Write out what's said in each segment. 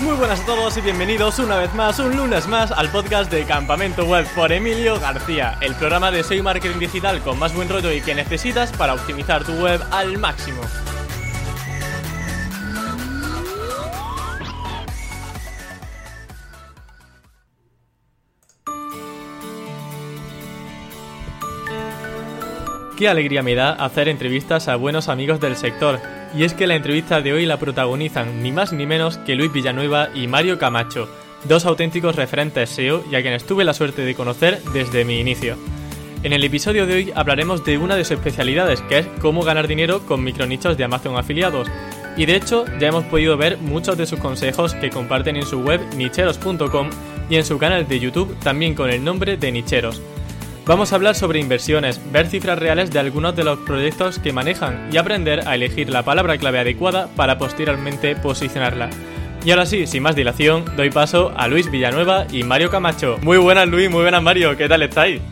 Muy buenas a todos y bienvenidos una vez más, un lunes más, al podcast de Campamento Web por Emilio García, el programa de Soy Marketing Digital con más buen rollo y que necesitas para optimizar tu web al máximo. Qué alegría me da hacer entrevistas a buenos amigos del sector. Y es que la entrevista de hoy la protagonizan ni más ni menos que Luis Villanueva y Mario Camacho, dos auténticos referentes SEO y a quienes tuve la suerte de conocer desde mi inicio. En el episodio de hoy hablaremos de una de sus especialidades, que es cómo ganar dinero con micronichos de Amazon afiliados. Y de hecho, ya hemos podido ver muchos de sus consejos que comparten en su web nicheros.com y en su canal de YouTube también con el nombre de Nicheros. Vamos a hablar sobre inversiones, ver cifras reales de algunos de los proyectos que manejan y aprender a elegir la palabra clave adecuada para posteriormente posicionarla. Y ahora sí, sin más dilación, doy paso a Luis Villanueva y Mario Camacho. Muy buenas Luis, muy buenas Mario, ¿qué tal estáis?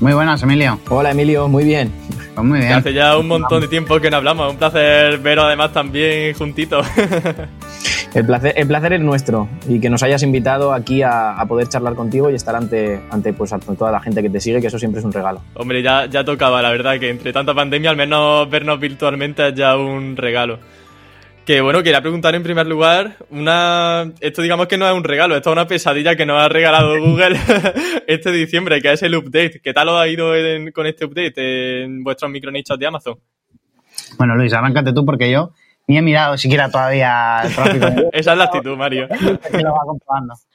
Muy buenas, Emilio. Hola Emilio, muy bien. Pues muy bien. Hace ya un montón de tiempo que no hablamos, un placer veros además también juntitos. El placer, el placer es nuestro y que nos hayas invitado aquí a, poder charlar contigo y estar ante, ante pues, toda la gente que te sigue, que eso siempre es un regalo. Hombre, ya, ya tocaba, la verdad, que entre tanta pandemia, al menos vernos virtualmente es ya un regalo. Que bueno, quería preguntar en primer lugar, una esto digamos que no es un regalo, esto es una pesadilla que nos ha regalado Google este diciembre, que es el update. ¿Qué tal os ha ido con este update en vuestros micronichos de Amazon? Bueno, Luis, arráncate tú porque yo ni he mirado siquiera todavía el tráfico. Esa es la actitud, Mario.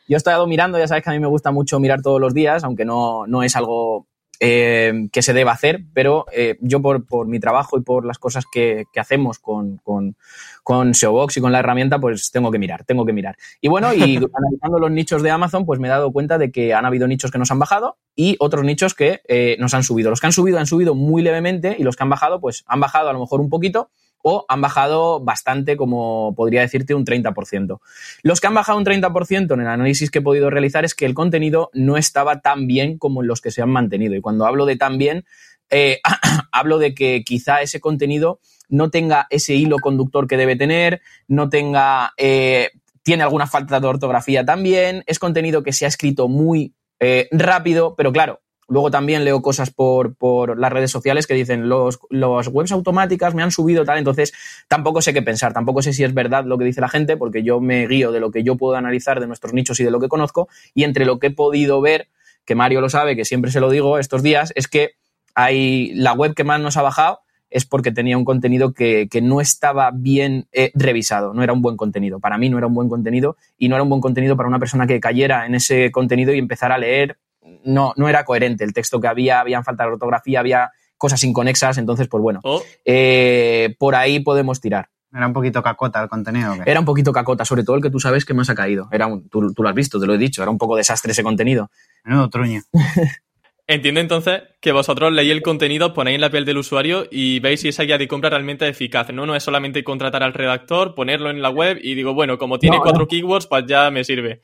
Yo he estado mirando, ya sabes que a mí me gusta mucho mirar todos los días, aunque no, no es algo eh, que se deba hacer, pero eh, yo por, por, mi trabajo y por las cosas que, que hacemos con, con, con SEObox y con la herramienta, pues tengo que mirar, tengo que mirar. Y bueno, y analizando los nichos de Amazon, pues me he dado cuenta de que han habido nichos que nos han bajado y otros nichos que eh, nos han subido. Los que han subido han subido muy levemente y los que han bajado, pues han bajado a lo mejor un poquito, o han bajado bastante, como podría decirte, un 30%. Los que han bajado un 30% en el análisis que he podido realizar es que el contenido no estaba tan bien como los que se han mantenido. Y cuando hablo de tan bien, eh, hablo de que quizá ese contenido no tenga ese hilo conductor que debe tener, no tenga, eh, tiene alguna falta de ortografía también, es contenido que se ha escrito muy eh, rápido, pero claro, Luego también leo cosas por, por las redes sociales que dicen los, los, webs automáticas me han subido tal, entonces tampoco sé qué pensar, tampoco sé si es verdad lo que dice la gente, porque yo me guío de lo que yo puedo analizar de nuestros nichos y de lo que conozco, y entre lo que he podido ver, que Mario lo sabe, que siempre se lo digo estos días, es que hay la web que más nos ha bajado es porque tenía un contenido que, que no estaba bien eh, revisado, no era un buen contenido. Para mí no era un buen contenido y no era un buen contenido para una persona que cayera en ese contenido y empezara a leer no, no era coherente el texto que había, habían falta de ortografía, había cosas inconexas, entonces, pues bueno, oh. eh, por ahí podemos tirar. Era un poquito cacota el contenido. Era un poquito cacota, sobre todo el que tú sabes que más ha caído. Era un, tú, lo has visto, te lo he dicho, era un poco desastre ese contenido. Menudo truño. Entiendo entonces que vosotros leéis el contenido, ponéis en la piel del usuario y veis si esa guía de compra realmente es eficaz. No, no es solamente contratar al redactor, ponerlo en la web y digo, bueno, como tiene cuatro keywords, pues ya me sirve.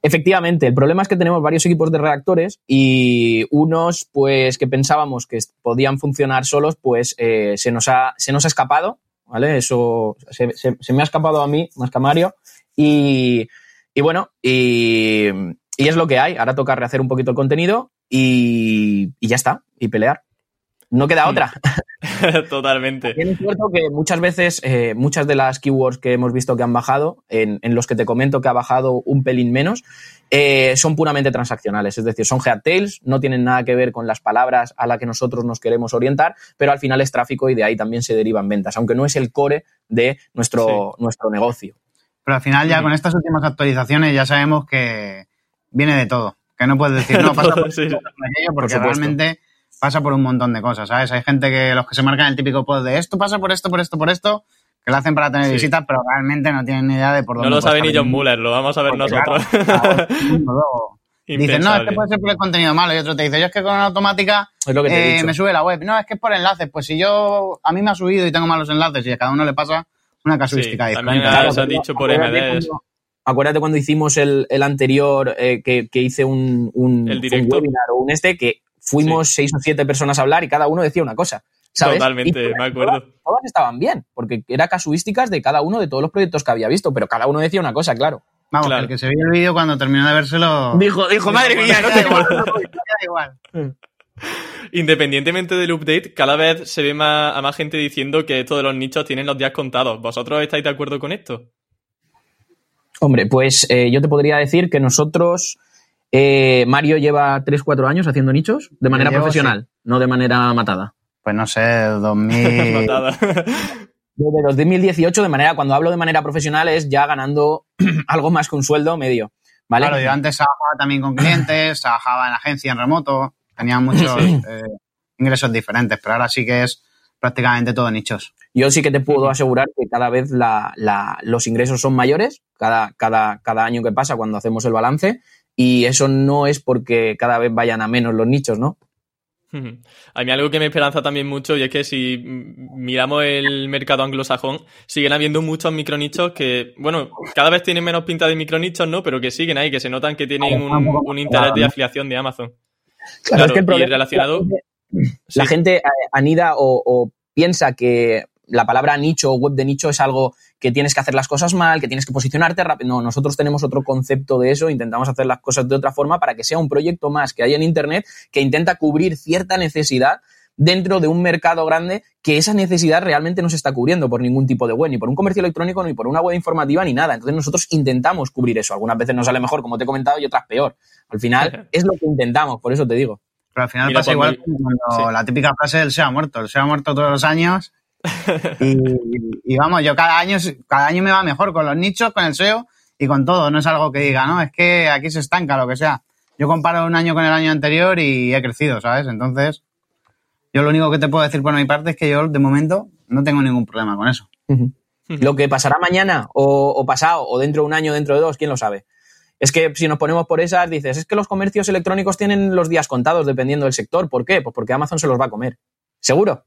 Efectivamente, el problema es que tenemos varios equipos de redactores y unos, pues, que pensábamos que podían funcionar solos, pues eh, se, nos ha, se nos ha escapado, ¿vale? Eso se, me ha escapado a mí, más que a Mario. Y, bueno, y, es lo que hay. Ahora toca rehacer un poquito el contenido y, y ya está, y pelear. No queda otra. Totalmente. es cierto que muchas veces, eh, muchas de las keywords que hemos visto que han bajado, en, los que te comento que ha bajado un pelín menos, eh, son puramente transaccionales. Es decir, son head tails, no tienen nada que ver con las palabras a las que nosotros nos queremos orientar, pero al final es tráfico y de ahí también se derivan ventas, aunque no es el core de nuestro, nuestro negocio. Pero al final ya con estas últimas actualizaciones ya sabemos que viene de todo. Que no puedes decir, no, pasa por, aquello porque realmente pasa por un montón de cosas, ¿sabes? Hay gente que los que se marcan el típico post de esto pasa por esto, por esto, por esto, que lo hacen para tener visitas, pero realmente no tienen ni idea de por dónde. No lo sabe ni John Muller, lo vamos a ver nosotros. Dicen, no, es que puede ser por el contenido malo. Y otro te dice, yo es que con una automática eh, me sube la web. No, es que es por enlaces. Pues si yo, a mí me ha subido y tengo malos enlaces y a cada uno le pasa una casuística diferente. También se ha dicho por MD. Acuérdate cuando hicimos el, el anterior, eh, que, que, hice un, un, un webinar o un este, que fuimos seis o siete personas a hablar y cada uno decía una cosa. ¿sabes? Totalmente, me acuerdo. Todas, estaban bien, porque era casuísticas de cada uno de todos los proyectos que había visto, pero cada uno decía una cosa, claro. Vamos, el que se vio el vídeo cuando terminó de vérselo. Dijo, dijo, madre mía, no te igual. igual. Independientemente del update, cada vez se ve más, a más gente diciendo que esto de los nichos tienen los días contados. ¿Vosotros estáis de acuerdo con esto? Hombre, pues eh, yo te podría decir que nosotros, eh, Mario lleva 3-4 años haciendo nichos de manera profesional, no de manera matada. Pues no sé, 2000... matada. Desde 2018, de manera, cuando hablo de manera profesional, es ya ganando algo más que un sueldo medio. ¿vale? Claro, yo antes trabajaba también con clientes, trabajaba en agencia en remoto, tenía muchos eh, ingresos diferentes, pero ahora sí que es prácticamente todo nichos. Yo sí que te puedo asegurar que cada vez los ingresos son mayores, cada, cada, cada año que pasa cuando hacemos el balance, y eso no es porque cada vez vayan a menos los nichos, ¿no? A mí algo que me esperanza también mucho y es que si miramos el mercado anglosajón, siguen habiendo muchos micronichos que, bueno, cada vez tienen menos pinta de micronichos, ¿no? Pero que siguen ahí, que se notan que tienen un, interés de afiliación de Amazon. Claro, es que el problema, relacionado... La gente, anida o piensa que la palabra nicho o web de nicho es algo que tienes que hacer las cosas mal, que tienes que posicionarte rápido. No, nosotros tenemos otro concepto de eso, intentamos hacer las cosas de otra forma para que sea un proyecto más que hay en Internet que intenta cubrir cierta necesidad dentro de un mercado grande que esa necesidad realmente no se está cubriendo por ningún tipo de web, ni por un comercio electrónico, ni por una web informativa, ni nada. Entonces nosotros intentamos cubrir eso. Algunas veces nos sale mejor, como te he comentado, y otras peor. Al final es lo que intentamos, por eso te digo. Pero al final pasa igual cuando la típica frase del se ha muerto. El se ha muerto todos los años y, vamos, yo cada año, cada año me va mejor con los nichos, con el SEO y con todo. No es algo que diga, no, es que aquí se estanca, lo que sea. Yo comparo un año con el año anterior y he crecido, ¿sabes? Entonces, yo lo único que te puedo decir por mi parte es que yo, de momento, no tengo ningún problema con eso. Lo que pasará mañana o, o, pasado o dentro de un año, dentro de dos, quién lo sabe. Es que si nos ponemos por esas, dices, es que los comercios electrónicos tienen los días contados dependiendo del sector. ¿Por qué? Pues porque Amazon se los va a comer. ¿Seguro?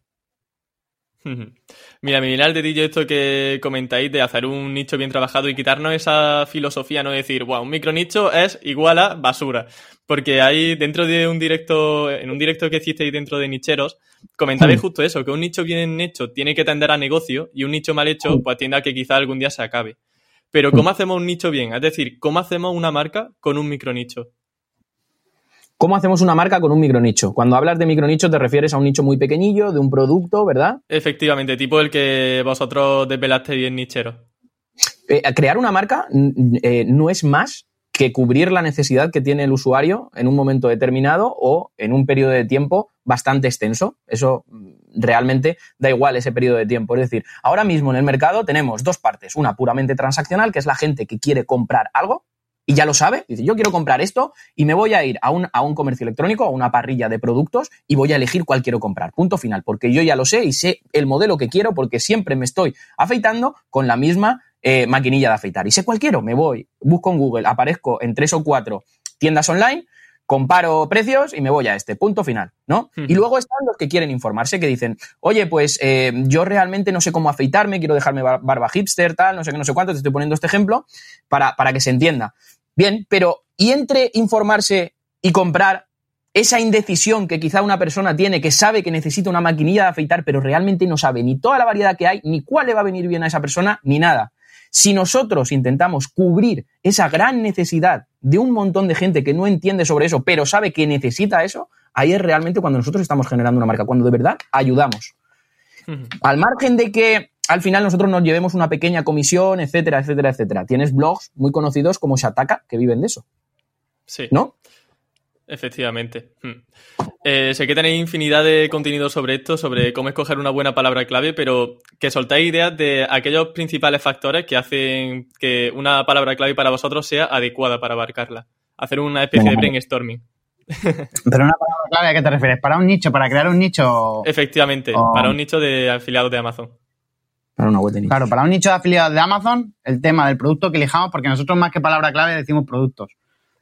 Mira, me viene al dedillo esto que comentáis de hacer un nicho bien trabajado y quitarnos esa filosofía, no decir, wow, un micronicho es igual a basura. Porque hay dentro de un directo, en un directo que hicisteis dentro de nicheros, comentabais hmm. justo eso, que un nicho bien hecho tiene que tender a negocio y un nicho mal hecho hmm. pues tiende a que quizá algún día se acabe. Pero ¿cómo hmm. hacemos un nicho bien? Es decir, ¿cómo hacemos una marca con un micronicho? ¿Cómo hacemos una marca con un micronicho? Cuando hablas de micronicho te refieres a un nicho muy pequeñillo, de un producto, ¿verdad? Efectivamente, tipo el que vosotros desvelasteis en nichero. Eh, crear una marca eh, no es más que cubrir la necesidad que tiene el usuario en un momento determinado o en un periodo de tiempo bastante extenso. Eso mm, realmente da igual ese periodo de tiempo. Es decir, ahora mismo en el mercado tenemos dos partes. Una puramente transaccional, que es la gente que quiere comprar algo, y ya lo sabe, dice, yo quiero comprar esto y me voy a ir a un, a un comercio electrónico, a una parrilla de productos y voy a elegir cuál quiero comprar. Punto final, porque yo ya lo sé y sé el modelo que quiero porque siempre me estoy afeitando con la misma eh, maquinilla de afeitar. Y sé cuál quiero, me voy, busco en Google, aparezco en tres o cuatro tiendas online comparo precios y me voy a este, punto final, ¿no? Y luego están los que quieren informarse, que dicen, oye, pues eh, yo realmente no sé cómo afeitarme, quiero dejarme barba hipster, tal, no sé qué, no sé cuánto, te estoy poniendo este ejemplo para, para que se entienda. Bien, pero ¿y entre informarse y comprar esa indecisión que quizá una persona tiene, que sabe que necesita una maquinilla de afeitar, pero realmente no sabe ni toda la variedad que hay, ni cuál le va a venir bien a esa persona, ni nada? Si nosotros intentamos cubrir esa gran necesidad de un montón de gente que no entiende sobre eso, pero sabe que necesita eso, ahí es realmente cuando nosotros estamos generando una marca, cuando de verdad ayudamos. Al margen de que al final nosotros nos llevemos una pequeña comisión, etcétera, etcétera, etcétera. Tienes blogs muy conocidos como Shataka que viven de eso. Sí. ¿No? Efectivamente. Hmm. Eh, sé que tenéis infinidad de contenido sobre esto, sobre cómo escoger una buena palabra clave, pero que soltáis ideas de aquellos principales factores que hacen que una palabra clave para vosotros sea adecuada para abarcarla. Hacer una especie de brainstorming. Pero una palabra clave, ¿a qué te refieres? ¿Para un nicho? ¿Para crear un nicho? Efectivamente, para un nicho de afiliados de Amazon. Para una web de nicho. Claro, para un nicho de afiliados de Amazon, el tema del producto que elijamos, porque nosotros más que palabra clave decimos productos.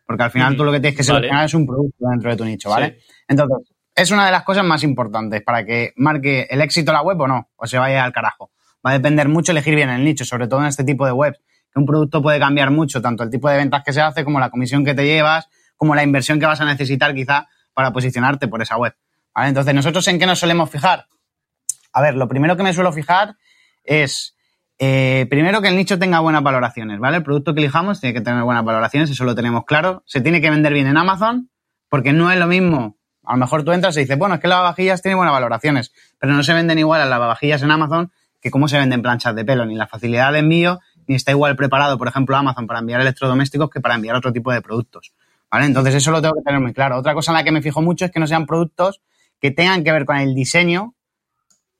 Porque al final tú lo que tienes que seleccionar es un producto dentro de tu nicho, ¿vale? Entonces, es una de las cosas más importantes para que marque el éxito la web o no, o se vaya al carajo. Va a depender mucho elegir bien el nicho, sobre todo en este tipo de webs, que un producto puede cambiar mucho, tanto el tipo de ventas que se hace, como la comisión que te llevas, como la inversión que vas a necesitar quizá para posicionarte por esa web. ¿vale? Entonces, ¿nosotros en qué nos solemos fijar? A ver, lo primero que me suelo fijar es Eh, primero que el nicho tenga buenas valoraciones, ¿vale? El producto que elijamos tiene que tener buenas valoraciones, eso lo tenemos claro. Se tiene que vender bien en Amazon, porque no es lo mismo. A lo mejor tú entras y dices, bueno, es que las lavavajillas tienen buenas valoraciones, pero no se venden igual las lavavajillas en Amazon que cómo se venden planchas de pelo, ni la facilidad de envío, ni está igual preparado, por ejemplo, Amazon para enviar electrodomésticos que para enviar otro tipo de productos. ¿Vale? Entonces eso lo tengo que tener muy claro. Otra cosa en la que me fijo mucho es que no sean productos que tengan que ver con el diseño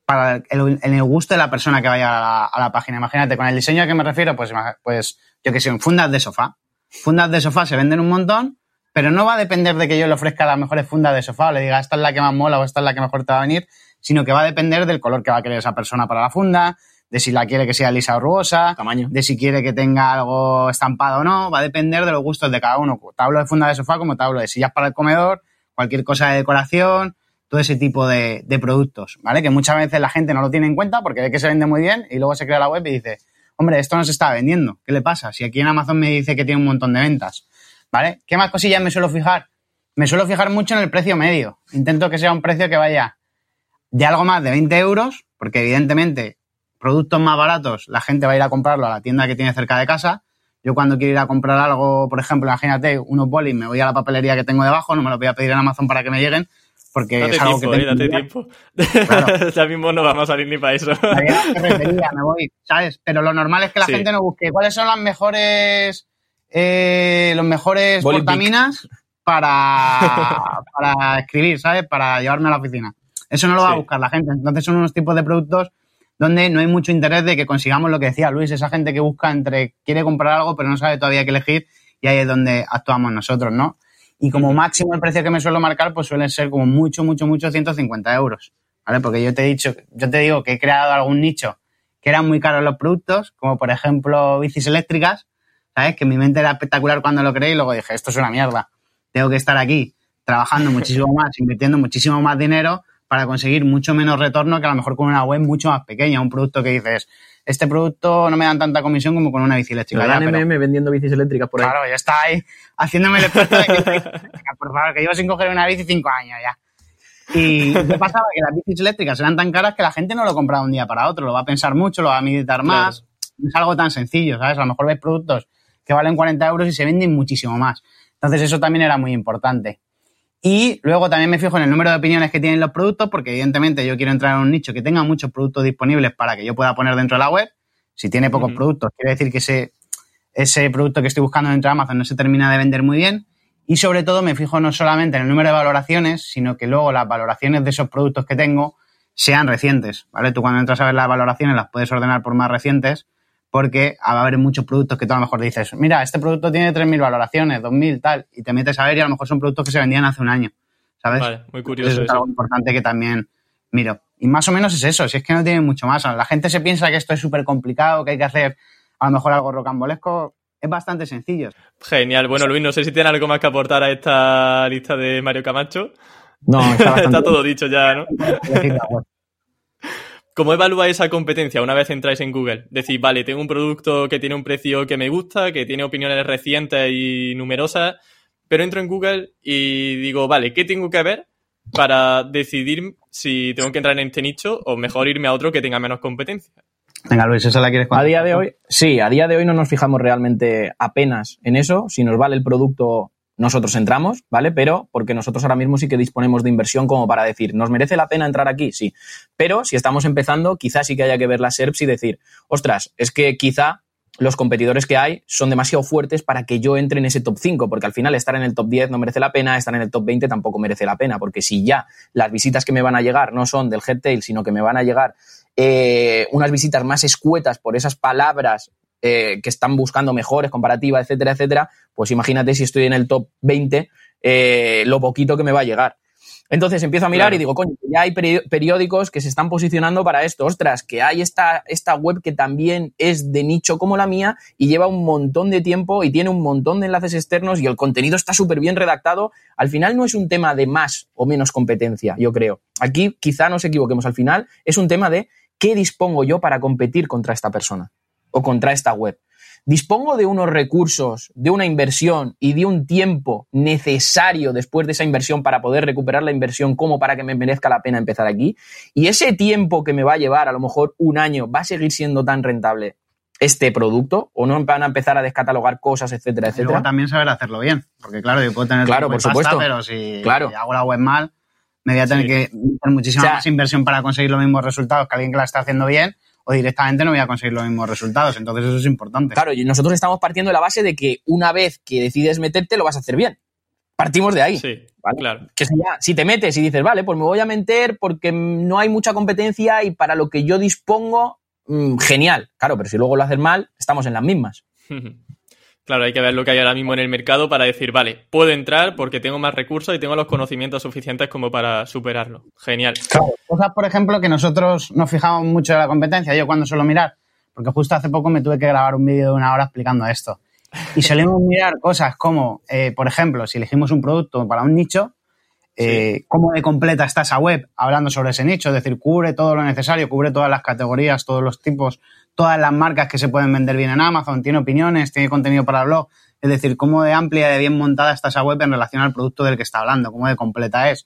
para el, el gusto de la persona que vaya a la, página. Imagínate, con el diseño a que me refiero, pues, pues yo que sé, fundas de sofá. Fundas de sofá se venden un montón, pero no va a depender de que yo le ofrezca las mejores fundas de sofá o le diga esta es la que más mola o esta es la que mejor te va a venir, sino que va a depender del color que va a querer esa persona para la funda, de si la quiere que sea lisa o rugosa, tamaño, de si quiere que tenga algo estampado o no, va a depender de los gustos de cada uno. Tablo de funda de sofá como tablo de sillas para el comedor, cualquier cosa de decoración, todo ese tipo de, productos, ¿vale? Que muchas veces la gente no lo tiene en cuenta porque ve que se vende muy bien y luego se crea la web y dice, hombre, esto no se está vendiendo, ¿qué le pasa? Si aquí en Amazon me dice que tiene un montón de ventas, ¿vale? ¿Qué más cosillas me suelo fijar? Me suelo fijar mucho en el precio medio. Intento que sea un precio que vaya de algo más de 20 euros, porque evidentemente productos más baratos la gente va a ir a comprarlo a la tienda que tiene cerca de casa. Yo cuando quiero ir a comprar algo, por ejemplo, imagínate, unos bolis, me voy a la papelería que tengo debajo, no me los voy a pedir en Amazon para que me lleguen, porque date es algo tiempo, que eh, date tiempo. ya mismo no vamos a salir ni para eso. me voy, ¿sabes? Pero lo normal es que la gente no busque cuáles son las mejores eh, los mejores portaminas para, para escribir, ¿sabes? Para llevarme a la oficina. Eso no lo va a buscar la gente. Entonces son unos tipos de productos donde no hay mucho interés de que consigamos lo que decía Luis, esa gente que busca entre quiere comprar algo pero no sabe todavía qué elegir y ahí es donde actuamos nosotros, ¿no? Y como máximo el precio que me suelo marcar, pues suelen ser como mucho, mucho, mucho 150 euros. ¿Vale? Porque yo te he dicho, yo te digo que he creado algún nicho que eran muy caros los productos, como por ejemplo bicis eléctricas, ¿sabes? Que mi mente era espectacular cuando lo creé y luego dije, esto es una mierda. Tengo que estar aquí trabajando muchísimo más, invirtiendo muchísimo más dinero para conseguir mucho menos retorno que a lo mejor con una web mucho más pequeña, un producto que dices, este producto no me dan tanta comisión como con una bici eléctrica. Ya, MM vendiendo bicis eléctricas por ahí. Claro, ya está ahí haciéndome el experto de por favor, que llevo sin coger una bici cinco años ya. Y qué pasaba que las bicis eléctricas eran tan caras que la gente no lo compraba un día para otro, lo va a pensar mucho, lo va a meditar más. Es algo tan sencillo, ¿sabes? A lo mejor ves productos que valen 40 euros y se venden muchísimo más. Entonces eso también era muy importante. Y luego también me fijo en el número de opiniones que tienen los productos, porque evidentemente yo quiero entrar en un nicho que tenga muchos productos disponibles para que yo pueda poner dentro de la web. Si tiene pocos productos, quiere decir que ese, ese producto que estoy buscando dentro de Amazon no se termina de vender muy bien. Y sobre todo me fijo no solamente en el número de valoraciones, sino que luego las valoraciones de esos productos que tengo sean recientes, ¿vale? Tú cuando entras a ver las valoraciones las puedes ordenar por más recientes porque va a haber muchos productos que tú a lo mejor dices, mira, este producto tiene 3.000 valoraciones, 2.000, tal, y te metes a ver y a lo mejor son productos que se vendían hace un año, ¿sabes? Vale, muy curioso. Eso es algo importante que también miro. Y más o menos es eso, si es que no tiene mucho más. La gente se piensa que esto es súper complicado, que hay que hacer a lo mejor algo rocambolesco. Es bastante sencillo. Genial. Bueno, Luis, no sé si tiene algo más que aportar a esta lista de Mario Camacho. No, está, está todo dicho ya, ¿no? ¿Cómo evalúa esa competencia una vez entráis en Google? Decís, vale, tengo un producto que tiene un precio que me gusta, que tiene opiniones recientes y numerosas, pero entro en Google y digo, vale, ¿qué tengo que ver para decidir si tengo que entrar en este nicho o mejor irme a otro que tenga menos competencia? Venga, Luis, ¿esa la quieres contar? A día de hoy, sí, a día de hoy no nos fijamos realmente apenas en eso. Si nos vale el producto nosotros entramos, ¿vale? Pero porque nosotros ahora mismo sí que disponemos de inversión como para decir, ¿nos merece la pena entrar aquí? Sí. Pero si estamos empezando, quizás sí que haya que ver las SERPs y decir, ostras, es que quizá los competidores que hay son demasiado fuertes para que yo entre en ese top 5, porque al final estar en el top 10 no merece la pena, estar en el top 20 tampoco merece la pena, porque si ya las visitas que me van a llegar no son del Headtail, sino que me van a llegar eh, unas visitas más escuetas por esas palabras eh, que están buscando mejores, comparativas, etcétera, etcétera, pues imagínate si estoy en el top 20, eh, lo poquito que me va a llegar. Entonces empiezo a mirar y digo, coño, ya hay periódicos que se están posicionando para esto. Ostras, que hay esta, esta web que también es de nicho como la mía y lleva un montón de tiempo y tiene un montón de enlaces externos y el contenido está súper bien redactado. Al final no es un tema de más o menos competencia, yo creo. Aquí quizá nos equivoquemos. Al final es un tema de qué dispongo yo para competir contra esta persona o contra esta web. dispongo de unos recursos, de una inversión y de un tiempo necesario después de esa inversión para poder recuperar la inversión como para que me merezca la pena empezar aquí. Y ese tiempo que me va a llevar, a lo mejor un año, va a seguir siendo tan rentable este producto o no van a empezar a descatalogar cosas, etcétera, etcétera. luego también saber hacerlo bien, porque claro, yo puedo tener claro, por supuesto. pero si, hago la web mal, me voy a tener que hacer muchísima más inversión para conseguir los mismos resultados que alguien que la está haciendo bien o directamente no voy a conseguir los mismos resultados. Entonces eso es importante. Claro, y nosotros estamos partiendo de la base de que una vez que decides meterte lo vas a hacer bien. Partimos de ahí. Sí, claro. Que si, si te metes y dices, vale, pues me voy a meter porque no hay mucha competencia y para lo que yo dispongo, mm, genial. Claro, pero si luego lo haces mal, estamos en las mismas. Claro, hay que ver lo que hay ahora mismo en el mercado para decir, vale, puedo entrar porque tengo más recursos y tengo los conocimientos suficientes como para superarlo. Genial. Claro, cosas, por ejemplo, que nosotros nos fijamos mucho en la competencia, yo cuando suelo mirar, porque justo hace poco me tuve que grabar un vídeo de una hora explicando esto. Y solemos mirar cosas como, eh, por ejemplo, si elegimos un producto para un nicho, eh, cómo de completa está esa web hablando sobre ese nicho, es decir, cubre todo lo necesario, cubre todas las categorías, todos los tipos todas las marcas que se pueden vender bien en Amazon, tiene opiniones, tiene contenido para blog. Es decir, cómo de amplia y de bien montada está esa web en relación al producto del que está hablando, cómo de completa es.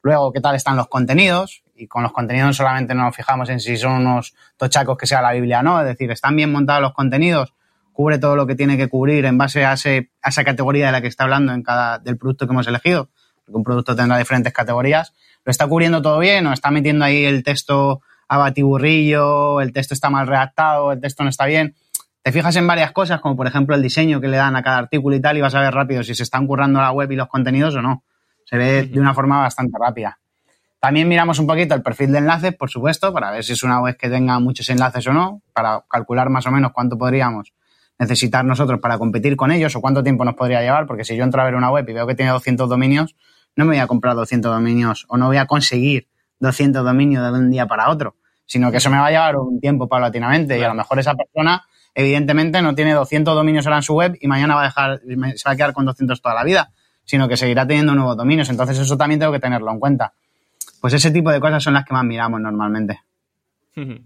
Luego, qué tal están los contenidos. Y con los contenidos solamente nos fijamos en si son unos tochacos que sea la Biblia o no. Es decir, están bien montados los contenidos, cubre todo lo que tiene que cubrir en base a, esa categoría de la que está hablando en cada del producto que hemos elegido. Porque un producto tendrá diferentes categorías. ¿Lo está cubriendo todo bien o está metiendo ahí el texto a batiburrillo, el texto está mal redactado, el texto no está bien. Te fijas en varias cosas, como por ejemplo el diseño que le dan a cada artículo y tal, y vas a ver rápido si se están currando la web y los contenidos o no. Se ve de una forma bastante rápida. También miramos un poquito el perfil de enlaces, por supuesto, para ver si es una web que tenga muchos enlaces o no, para calcular más o menos cuánto podríamos necesitar nosotros para competir con ellos o cuánto tiempo nos podría llevar, porque si yo entro a ver una web y veo que tiene 200 dominios, no me voy a comprar 200 dominios o no voy a conseguir 200 dominios de un día para otro sino que eso me va a llevar un tiempo paulatinamente y a lo mejor esa persona evidentemente no tiene 200 dominios ahora en su web y mañana va a dejar, se va a quedar con 200 toda la vida, sino que seguirá teniendo nuevos dominios. Entonces eso también tengo que tenerlo en cuenta. Pues ese tipo de cosas son las que más miramos normalmente.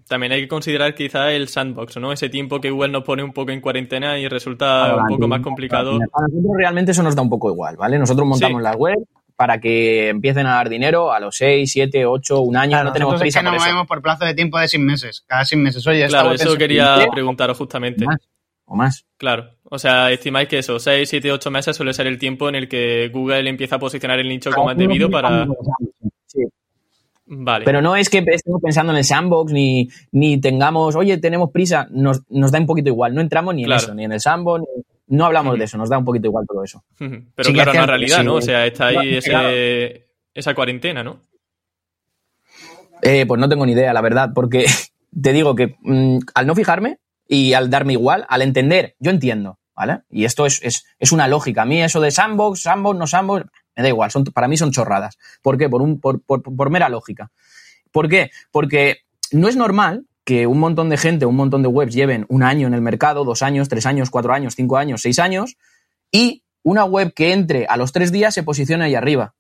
También hay que considerar quizá el sandbox, ¿no? Ese tiempo que Google nos pone un poco en cuarentena y resulta un poco más complicado. A nosotros realmente eso nos da un poco igual, ¿vale? Nosotros montamos la web, para que empiecen a dar dinero a los 6, 7, 8, un año. no tenemos prisa. Es que no movemos por plazo de tiempo de 6 meses. Cada 6 meses. Oye, claro, eso quería preguntaros justamente. O más. Claro. O sea, estimáis que eso, 6, 7, 8 meses suele ser el tiempo en el que Google empieza a posicionar el nicho como es debido para. Sí. Vale. Pero no es que estemos pensando en el sandbox ni, ni tengamos, oye, tenemos prisa, nos, nos da un poquito igual. No entramos ni en eso, ni en el sandbox, ni no hablamos de eso, nos da un poquito igual todo eso. Pero claro, no es realidad, ¿no? O sea, está ahí esa cuarentena, ¿no? Eh, pues no tengo ni idea, la verdad, porque te digo que mm, al no fijarme y al darme igual, al entender, yo entiendo, ¿vale? Y esto es, una lógica. A mí eso de sandbox, sandbox, no sandbox, me da igual, son, para mí son chorradas. ¿Por qué? Por, un, por, por mera lógica. ¿Por qué? Porque no es normal que un montón de gente, un montón de webs lleven un año en el mercado, dos años, tres años, cuatro años, cinco años, seis años, y una web que entre a los tres días se posiciona ahí arriba.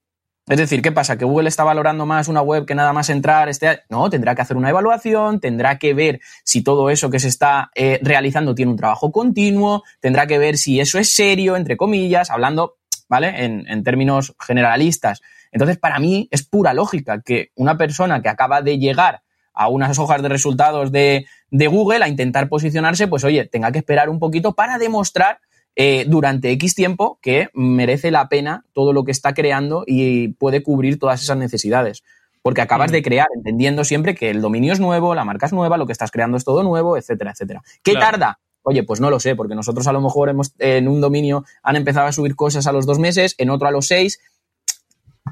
Es decir, ¿qué pasa? ¿Que Google está valorando más una web que nada más entrar? Este... No, tendrá que hacer una evaluación, tendrá que ver si todo eso que se está eh, realizando tiene un trabajo continuo, tendrá que ver si eso es serio, entre comillas, hablando, ¿vale? En términos generalistas. Entonces, para mí es pura lógica que una persona que acaba de llegar a unas hojas de resultados de, Google a intentar posicionarse, pues oye, tenga que esperar un poquito para demostrar eh, durante X tiempo que merece la pena todo lo que está creando y puede cubrir todas esas necesidades. Porque acabas de crear, entendiendo siempre que el dominio es nuevo, la marca es nueva, lo que estás creando es todo nuevo, etcétera, etcétera. ¿Qué tarda? Oye, pues no lo sé, porque nosotros a lo mejor hemos, en un dominio han empezado a subir cosas a los dos meses, en otro a los seis.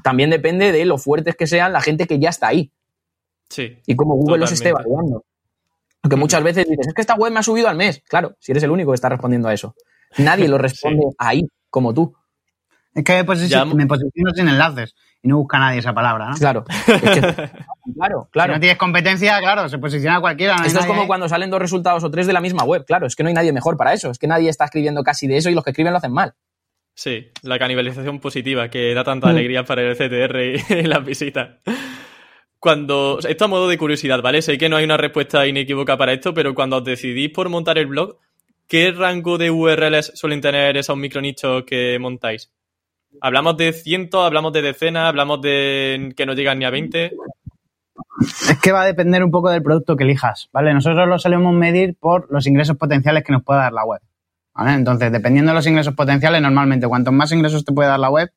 También depende de lo fuertes que sean la gente que ya está ahí. Y como Google los esté evaluando. Porque muchas veces dices, es que esta web me ha subido al mes. Claro, si eres el único que está respondiendo a eso. Nadie lo responde ahí, como tú. Es que pues, me posiciono sin enlaces y no busca nadie esa palabra, ¿no? Claro. claro, claro. Si no tienes competencia, claro, se posiciona cualquiera. Esto es como cuando salen dos resultados o tres de la misma web. Claro, es que no hay nadie mejor para eso. Es que nadie está escribiendo casi de eso y los que escriben lo hacen mal. Sí, la canibalización positiva que da tanta mm. alegría para el CTR y las visitas cuando. Esto a modo de curiosidad, ¿vale? Sé que no hay una respuesta inequívoca para esto, pero cuando os decidís por montar el blog, ¿qué rango de URLs suelen tener esos micronichos que montáis? ¿Hablamos de cientos, hablamos de decenas, hablamos de que no llegan ni a 20? Es que va a depender un poco del producto que elijas, ¿vale? Nosotros lo solemos medir por los ingresos potenciales que nos pueda dar la web, ¿vale? Entonces, dependiendo de los ingresos potenciales, normalmente cuantos más ingresos te puede dar la web,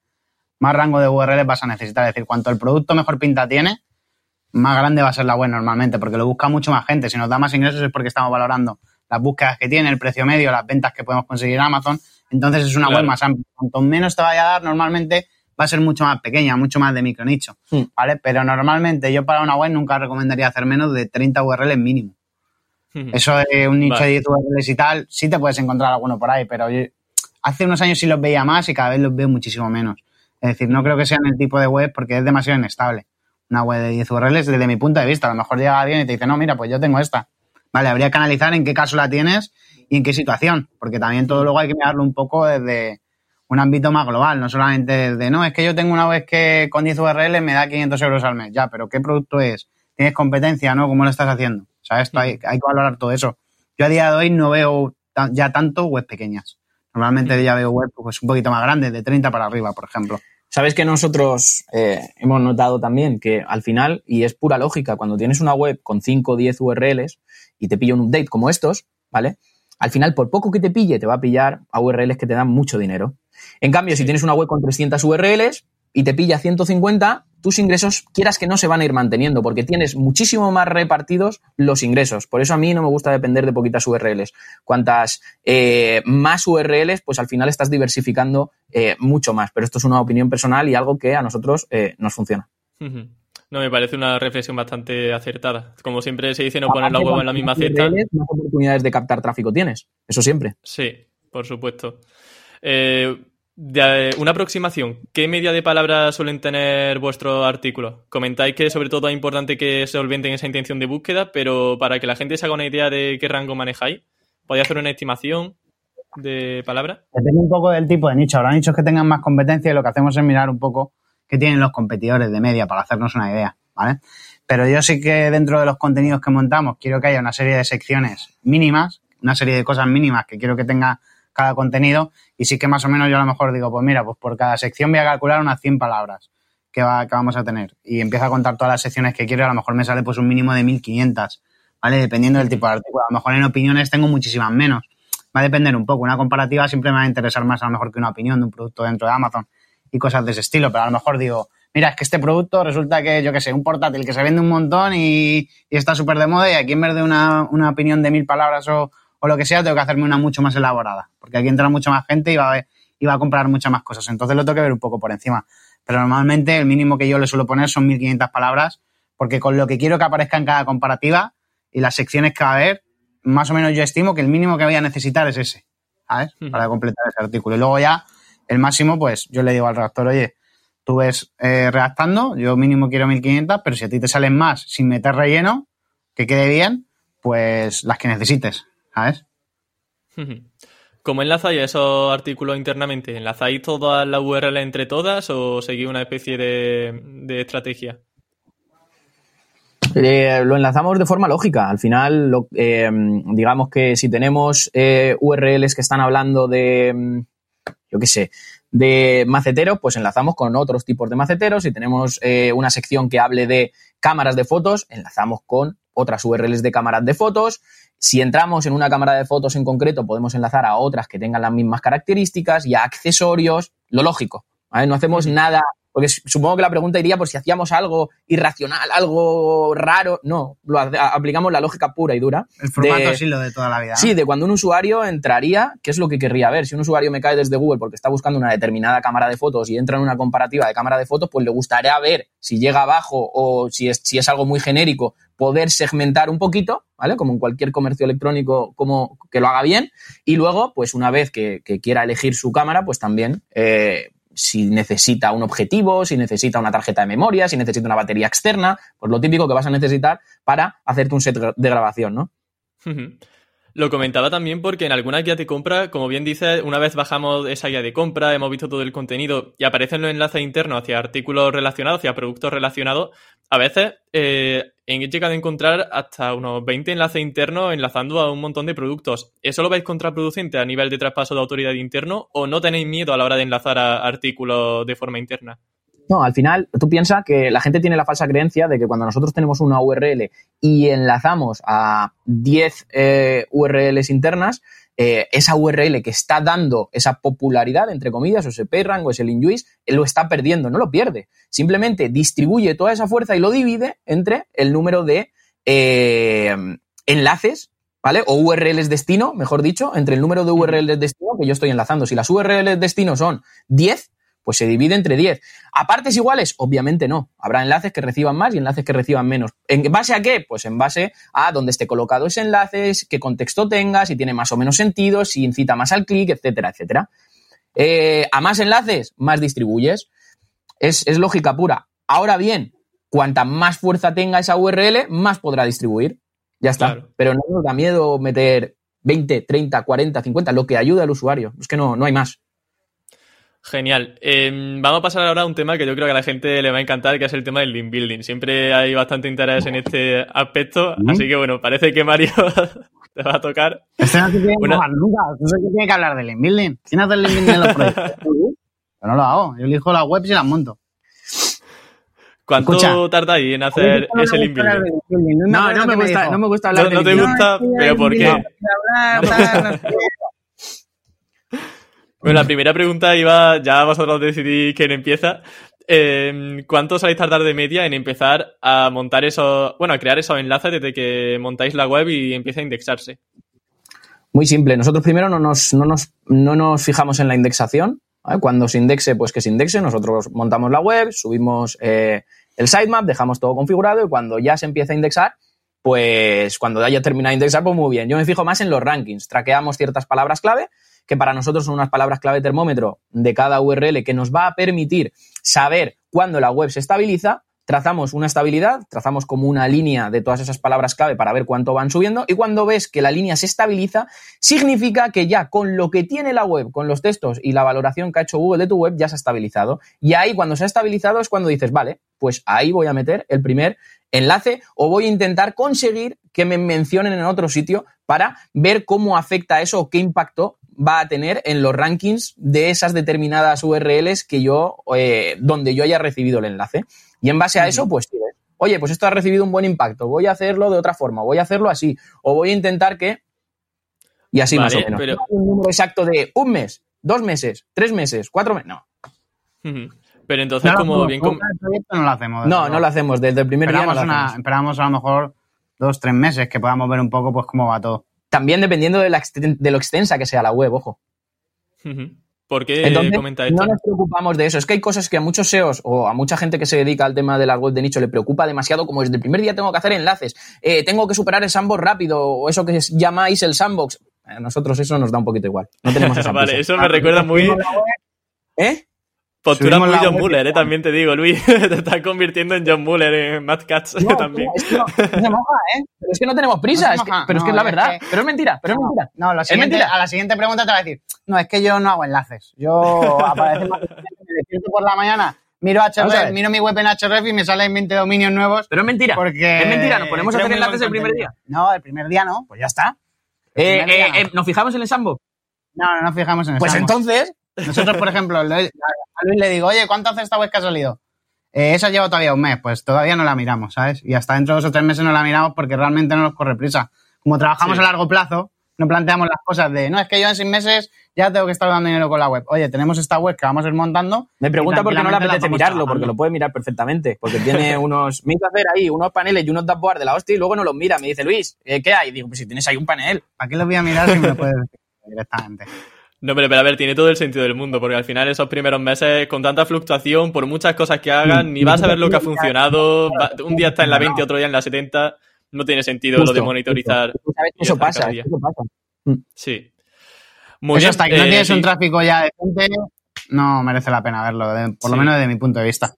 más rango de URLs vas a necesitar. Es decir, cuanto el producto mejor pinta tiene, más grande va a ser la web normalmente, porque lo busca mucho más gente. Si nos da más ingresos es porque estamos valorando las búsquedas que tiene, el precio medio, las ventas que podemos conseguir en Amazon. Entonces es una web más amplia. Cuanto menos te vaya a dar, normalmente va a ser mucho más pequeña, mucho más de micronicho, hmm. ¿vale? Pero normalmente yo para una web nunca recomendaría hacer menos de 30 URLs mínimo. Eso de un nicho de 10 URLs y tal, sí te puedes encontrar alguno por ahí, pero hace unos años sí los veía más y cada vez los veo muchísimo menos. Es decir, no creo que sean el tipo de web porque es demasiado inestable. Una web de 10 URLs, desde mi punto de vista, a lo mejor llega alguien y te dice, no, mira, pues yo tengo esta. Vale, habría que analizar en qué caso la tienes y en qué situación, porque también todo luego hay que mirarlo un poco desde un ámbito más global, no solamente desde, no, es que yo tengo una web que con 10 URLs me da 500 euros al mes, ya, pero ¿qué producto es? ¿Tienes competencia, no? ¿Cómo lo estás haciendo? O sea, esto hay, hay que valorar todo eso. Yo a día de hoy no veo ya tanto webs pequeñas. Normalmente ya veo webs pues, un poquito más grandes, de 30 para arriba, por ejemplo. Sabes que nosotros eh, hemos notado también que al final, y es pura lógica, cuando tienes una web con 5 o 10 URLs y te pilla un update como estos, ¿vale? Al final, por poco que te pille, te va a pillar a URLs que te dan mucho dinero. En cambio, si tienes una web con 300 URLs y te pilla 150, tus ingresos, quieras que no, se van a ir manteniendo, porque tienes muchísimo más repartidos los ingresos. Por eso a mí no me gusta depender de poquitas URLs. Cuantas eh, más URLs, pues al final estás diversificando eh, mucho más. Pero esto es una opinión personal y algo que a nosotros eh, nos funciona. No, me parece una reflexión bastante acertada. Como siempre se dice, no poner la web en la misma cesta. Más oportunidades de captar tráfico tienes. Eso siempre. Sí, por supuesto. Eh, de, una aproximación. ¿Qué media de palabras suelen tener vuestros artículos? Comentáis que sobre todo es importante que se solventen esa intención de búsqueda, pero para que la gente se haga una idea de qué rango manejáis, ¿podéis hacer una estimación de palabras? Depende un poco del tipo de nicho. Habrá nichos que tengan más competencia y lo que hacemos es mirar un poco qué tienen los competidores de media para hacernos una idea, ¿vale? Pero yo sí que dentro de los contenidos que montamos quiero que haya una serie de secciones mínimas, una serie de cosas mínimas que quiero que tenga cada contenido y sí que más o menos yo a lo mejor digo, pues mira, pues por cada sección voy a calcular unas 100 palabras que, va, que vamos a tener y empiezo a contar todas las secciones que quiero a lo mejor me sale pues un mínimo de 1500, ¿vale? Dependiendo del tipo de artículo. A lo mejor en opiniones tengo muchísimas menos. Va a depender un poco. Una comparativa siempre me va a interesar más a lo mejor que una opinión de un producto dentro de Amazon y cosas de ese estilo, pero a lo mejor digo, mira, es que este producto resulta que, yo qué sé, un portátil que se vende un montón y, y está súper de moda y aquí en vez de una, una opinión de mil palabras o, o lo que sea, tengo que hacerme una mucho más elaborada, porque aquí entra mucha más gente y va a, y va a comprar muchas más cosas. Entonces lo tengo que ver un poco por encima. Pero normalmente el mínimo que yo le suelo poner son 1500 palabras, porque con lo que quiero que aparezca en cada comparativa y las secciones que va a haber, más o menos yo estimo que el mínimo que voy a necesitar es ese, ¿sabes? Para completar ese artículo. Y luego ya, el máximo, pues yo le digo al redactor, oye, tú ves eh, redactando, yo mínimo quiero 1500, pero si a ti te salen más sin meter relleno, que quede bien, pues las que necesites. ¿Sabes? ¿Cómo enlazáis esos artículos internamente? ¿Enlazáis todas las URL entre todas o seguís una especie de, estrategia? Eh, lo enlazamos de forma lógica. Al final, eh, digamos que si tenemos eh, URLs que están hablando de, mm, yo qué sé, de maceteros, pues enlazamos con otros tipos de maceteros. Si tenemos una sección que hable de cámaras de fotos, enlazamos con otras URLs de cámaras de fotos. Si entramos en una cámara de fotos en concreto, podemos enlazar a otras que tengan las mismas características y a accesorios, lo lógico. No hacemos nada porque supongo que la pregunta iría por si hacíamos algo irracional, algo raro. No, lo aplicamos la lógica pura y dura. El formato sí lo de toda la vida. Sí, de cuando un usuario entraría, ¿qué es lo que querría ver? Si un usuario me cae desde Google porque está buscando una determinada cámara de fotos y entra en una comparativa de cámara de fotos, pues le gustaría ver si llega abajo o si es, si es algo muy genérico, poder segmentar un poquito, ¿vale? Como en cualquier comercio electrónico, como que lo haga bien. Y luego, pues una vez que, quiera elegir su cámara, pues también eh, si necesita un objetivo, si necesita una tarjeta de memoria, si necesita una batería externa, pues lo típico que vas a necesitar para hacerte un set de grabación, ¿no? Lo comentaba también porque en alguna guía de compra, como bien dices, una vez bajamos esa guía de compra, hemos visto todo el contenido y aparecen los enlaces internos hacia artículos relacionados, hacia productos relacionados, a veces eh, he llegado a encontrar hasta unos 20 enlaces internos enlazando a un montón de productos. ¿Eso lo veis contraproducente a nivel de traspaso de autoridad interno o no tenéis miedo a la hora de enlazar a artículos de forma interna? No, al final tú piensas que la gente tiene la falsa creencia de que cuando nosotros tenemos una URL y enlazamos a 10 eh, URLs internas, eh, esa URL que está dando esa popularidad, entre comillas, o ese PageRank o ese LinJuice, lo está perdiendo, no lo pierde. Simplemente distribuye toda esa fuerza y lo divide entre el número de eh, enlaces, ¿vale? O URLs destino, mejor dicho, entre el número de URLs destino que yo estoy enlazando. Si las URLs destino son 10, pues se divide entre 10. ¿A partes iguales? Obviamente no. Habrá enlaces que reciban más y enlaces que reciban menos. ¿En base a qué? Pues en base a dónde esté colocado ese enlace, qué contexto tenga, si tiene más o menos sentido, si incita más al clic, etcétera, etcétera. Eh, a más enlaces, más distribuyes. Es, lógica pura. Ahora bien, cuanta más fuerza tenga esa URL, más podrá distribuir. Ya está. Pero no nos da miedo meter 20, 30, 40, 50, lo que ayude al usuario. Es que no, no hay más. Genial. Em, vamos a pasar ahora a un tema que yo creo que a la gente le va a encantar, que es el tema del link building. Siempre hay bastante interés en este aspecto, así que bueno, parece que Mario te va a tocar. Este no tiene una... nunca, que tiene que hablar del link building. ¿Quién hace el link building en los proyectos? Yo no lo hago, yo elijo las webs y las monto. ¿Cuánto tarda ahí en hacer ese link building? No, no, me gusta, no me gusta hablar no, no te gusta, pero ¿por qué? Bueno, la primera pregunta iba, ya vosotros decidís quién empieza. Eh, ¿Cuánto soléis tardar de media en empezar a montar esos, bueno, a crear esos enlaces desde que montáis la web y empieza a indexarse? Muy simple. Nosotros primero no nos, no nos, no nos fijamos en la indexación. Cuando se indexe, pues que se indexe. Nosotros montamos la web, subimos eh, el sitemap, dejamos todo configurado y cuando ya se empieza a indexar, pues cuando haya terminado de indexar, pues muy bien. Yo me fijo más en los rankings. Traqueamos ciertas palabras clave que para nosotros son unas palabras clave termómetro de cada URL que nos va a permitir saber cuándo la web se estabiliza, trazamos una estabilidad, trazamos como una línea de todas esas palabras clave para ver cuánto van subiendo y cuando ves que la línea se estabiliza, significa que ya con lo que tiene la web, con los textos y la valoración que ha hecho Google de tu web, ya se ha estabilizado. Y ahí cuando se ha estabilizado es cuando dices, vale, pues ahí voy a meter el primer enlace o voy a intentar conseguir que me mencionen en otro sitio para ver cómo afecta eso o qué impacto va a tener en los rankings de esas determinadas URLs que yo, eh, donde yo haya recibido el enlace. Y en base a eso, pues, oye, pues esto ha recibido un buen impacto, voy a hacerlo de otra forma, voy a hacerlo así, o voy a intentar que... Y así más o menos. Pero... Un número exacto de un mes, dos meses, tres meses, cuatro meses, no. Pero entonces, como bien... No lo hacemos. No, no lo hacemos. Desde el primer día Esperamos a lo mejor dos, tres meses que podamos ver un poco pues cómo va todo. También dependiendo de, lo extensa que sea la web, ojo. ¿Por qué Entonces, comenta esto? No nos preocupamos de eso. Es que hay cosas que a muchos SEOs o a mucha gente que se dedica al tema de la web de nicho le preocupa demasiado, como desde el primer día tengo que hacer enlaces, eh, tengo que superar el sandbox rápido o eso que llamáis el sandbox. A nosotros eso nos da un poquito igual. No tenemos esa Vale, eso me recuerda muy... ¿Eh? Postura muy John Muller, eh, también te digo, Luis. te estás convirtiendo en John Muller, en Matt Katz también. Es que no, moja, ¿eh? Pero es que no tenemos prisa, pero es que es la verdad. Pero es mentira, pero es mentira. No, lo siguiente, a la siguiente pregunta te va a decir, no, es que yo no hago enlaces. Yo aparece más me despierto por la mañana, miro HRF, miro mi web en HRF y me salen 20 dominios nuevos. Pero es mentira. Porque es mentira, nos ponemos a hacer enlaces el primer día. No, el primer día no, pues ya está. Eh, eh, eh, ¿Nos fijamos en el sandbox? No, no nos fijamos en el Pues entonces, nosotros, por ejemplo, a Luis le digo, oye, ¿cuánto hace esta web que ha salido? Eh, esa lleva todavía un mes, pues todavía no la miramos, ¿sabes? Y hasta dentro de dos o tres meses no la miramos porque realmente no nos corre prisa. Como trabajamos a largo plazo, no planteamos las cosas de, no, es que yo en seis meses ya tengo que estar dando dinero con la web. Oye, tenemos esta web que vamos a ir montando. Me pregunta por qué no le apetece mirarlo, porque lo puede mirar perfectamente. Porque tiene unos, me hizo hacer ahí unos paneles y unos dashboards de la hostia y luego no los mira. Me dice, Luis, eh, ¿qué hay? digo, pues si tienes ahí un panel. ¿Para qué lo voy a mirar si me lo puedes decir directamente? No, pero, pero a ver, tiene todo el sentido del mundo, porque al final esos primeros meses, con tanta fluctuación, por muchas cosas que hagan, ni vas a ver lo que ha funcionado, un día está en la 20, otro día en la 70, no tiene sentido lo de monitorizar. Eso pasa, eso pasa. Sí. Muy eso hasta que no eh, tienes un tráfico ya decente, no merece la pena verlo, por lo menos desde mi punto de vista.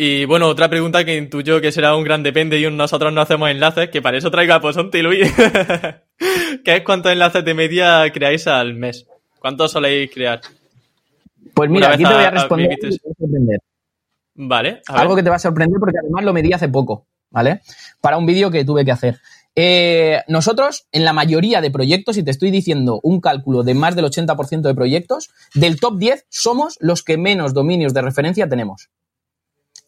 Y bueno, otra pregunta que intuyo que será un gran depende y nosotros no hacemos enlaces, que para eso traigo a Posonte Luis. ¿Qué es cuántos enlaces de media creáis al mes? ¿Cuántos soléis crear? Pues mira, aquí te voy a responder. Vale. Algo que te va a sorprender porque además lo medí hace poco. ¿vale? Para un vídeo que tuve que hacer. Eh, nosotros, en la mayoría de proyectos, y te estoy diciendo un cálculo de más del 80% de proyectos, del top 10 somos los que menos dominios de referencia tenemos.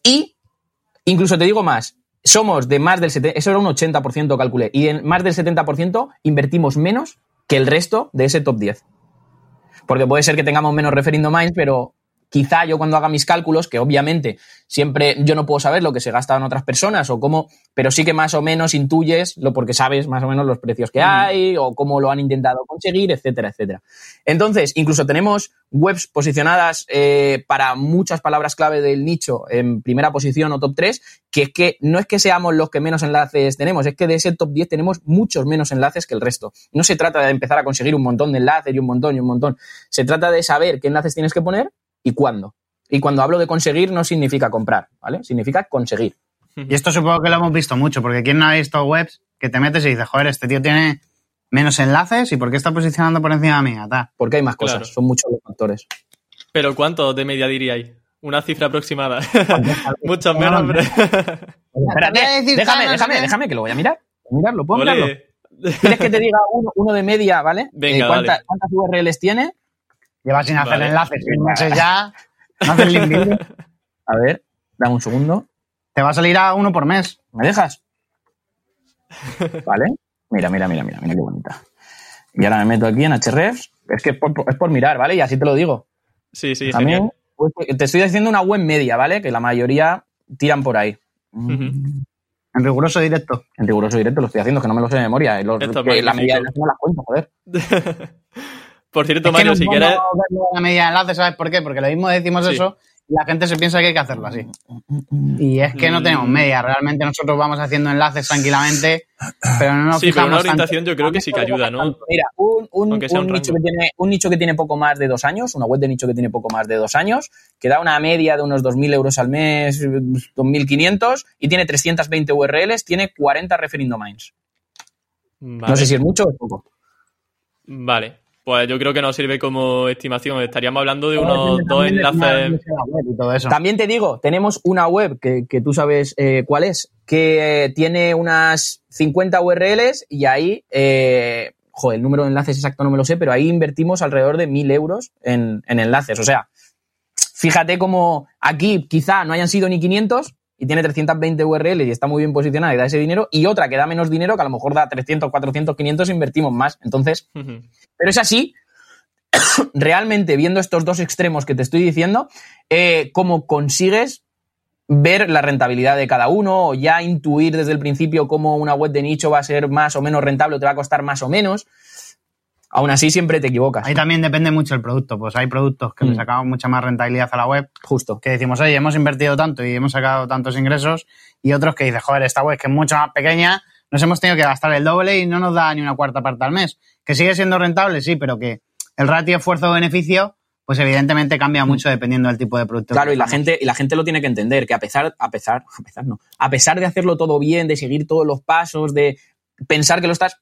Y, incluso te digo más, somos de más del 70%, eso era un 80% calculé, y en más del 70% invertimos menos que el resto de ese top 10. Porque puede ser que tengamos menos referindo minds, pero quizá yo cuando haga mis cálculos, que obviamente siempre yo no puedo saber lo que se gasta en otras personas o cómo, pero sí que más o menos intuyes lo porque sabes más o menos los precios que hay o cómo lo han intentado conseguir, etcétera, etcétera. Entonces, incluso tenemos webs posicionadas eh, para muchas palabras clave del nicho en primera posición o top 3, que es que no es que seamos los que menos enlaces tenemos, es que de ese top 10 tenemos muchos menos enlaces que el resto. No se trata de empezar a conseguir un montón de enlaces y un montón y un montón. Se trata de saber qué enlaces tienes que poner y cuándo. Y cuando hablo de conseguir no significa comprar, ¿vale? Significa conseguir. Y esto supongo que lo hemos visto mucho, porque ¿quién no ha visto webs que te metes y dices, joder, este tío tiene menos enlaces y por qué está posicionando por encima mía? Porque hay más cosas, son muchos los factores. ¿Pero cuánto de media diríais? Una cifra aproximada. Muchos menos, hombre. Espérate, déjame, déjame, déjame, que lo voy a mirar. Mirarlo, ¿puedo mirarlo? ¿Quieres que te diga uno, de media, ¿vale? Venga, eh, ¿Cuántas URLs tiene? Lleva sin hacer enlaces seis meses ya. No A ver, dame un segundo. Te va a salir a uno por mes. ¿Me dejas? Vale. Mira, mira, mira, mira, mira qué bonita. Y ahora me meto aquí en Hrefs. Es que es por, mirar, ¿vale? Y así te lo digo. Sí, sí, También pues, te estoy haciendo una web media, ¿vale? Que la mayoría tiran por ahí. En riguroso directo. En riguroso directo lo estoy haciendo, que no me lo sé de memoria. Los, la media de no las cuento, joder. Por cierto, Mario, si quieres. La media de enlace, ¿sabes por qué? Porque lo mismo decimos eso y la gente se piensa que hay que hacerlo así. Y es que no tenemos media. Realmente nosotros vamos haciendo enlaces tranquilamente, pero no nos Sí, pero una orientación yo creo que sí que ayuda, ¿no? Mira, un, nicho que tiene, un nicho que tiene poco más de dos años, una web de nicho que tiene poco más de dos años, que da una media de unos 2.000 euros al mes, 2.500, y tiene 320 URLs, tiene 40 referindo minds. No sé si es mucho o poco. Vale. Pues yo creo que no sirve como estimación. Estaríamos hablando de unos dos enlaces. También te digo, tenemos una web que, tú sabes eh, cuál es, que tiene unas 50 URLs y ahí, eh, joder, el número de enlaces exacto no me lo sé, pero ahí invertimos alrededor de 1.000 euros en, en enlaces. O sea, fíjate cómo aquí quizá no hayan sido ni 500, y tiene 320 URLs y está muy bien posicionada y da ese dinero, y otra que da menos dinero, que a lo mejor da 300, 400, 500, invertimos más. Entonces, pero es así, realmente viendo estos dos extremos que te estoy diciendo, eh, cómo consigues ver la rentabilidad de cada uno o ya intuir desde el principio cómo una web de nicho va a ser más o menos rentable o te va a costar más o menos. Aún así, siempre te equivocas. Ahí también depende mucho el producto. Pues hay productos que le mm. sacamos mucha más rentabilidad a la web. Justo. Que decimos, oye, hemos invertido tanto y hemos sacado tantos ingresos. Y otros que dices, joder, esta web que es mucho más pequeña, nos hemos tenido que gastar el doble y no nos da ni una cuarta parte al mes. Que sigue siendo rentable, sí, pero que el ratio esfuerzo-beneficio, pues evidentemente cambia mucho dependiendo del tipo de producto. Claro, y la gente, y la gente lo tiene que entender, que a pesar, a pesar, a pesar no, a pesar de hacerlo todo bien, de seguir todos los pasos, de pensar que lo estás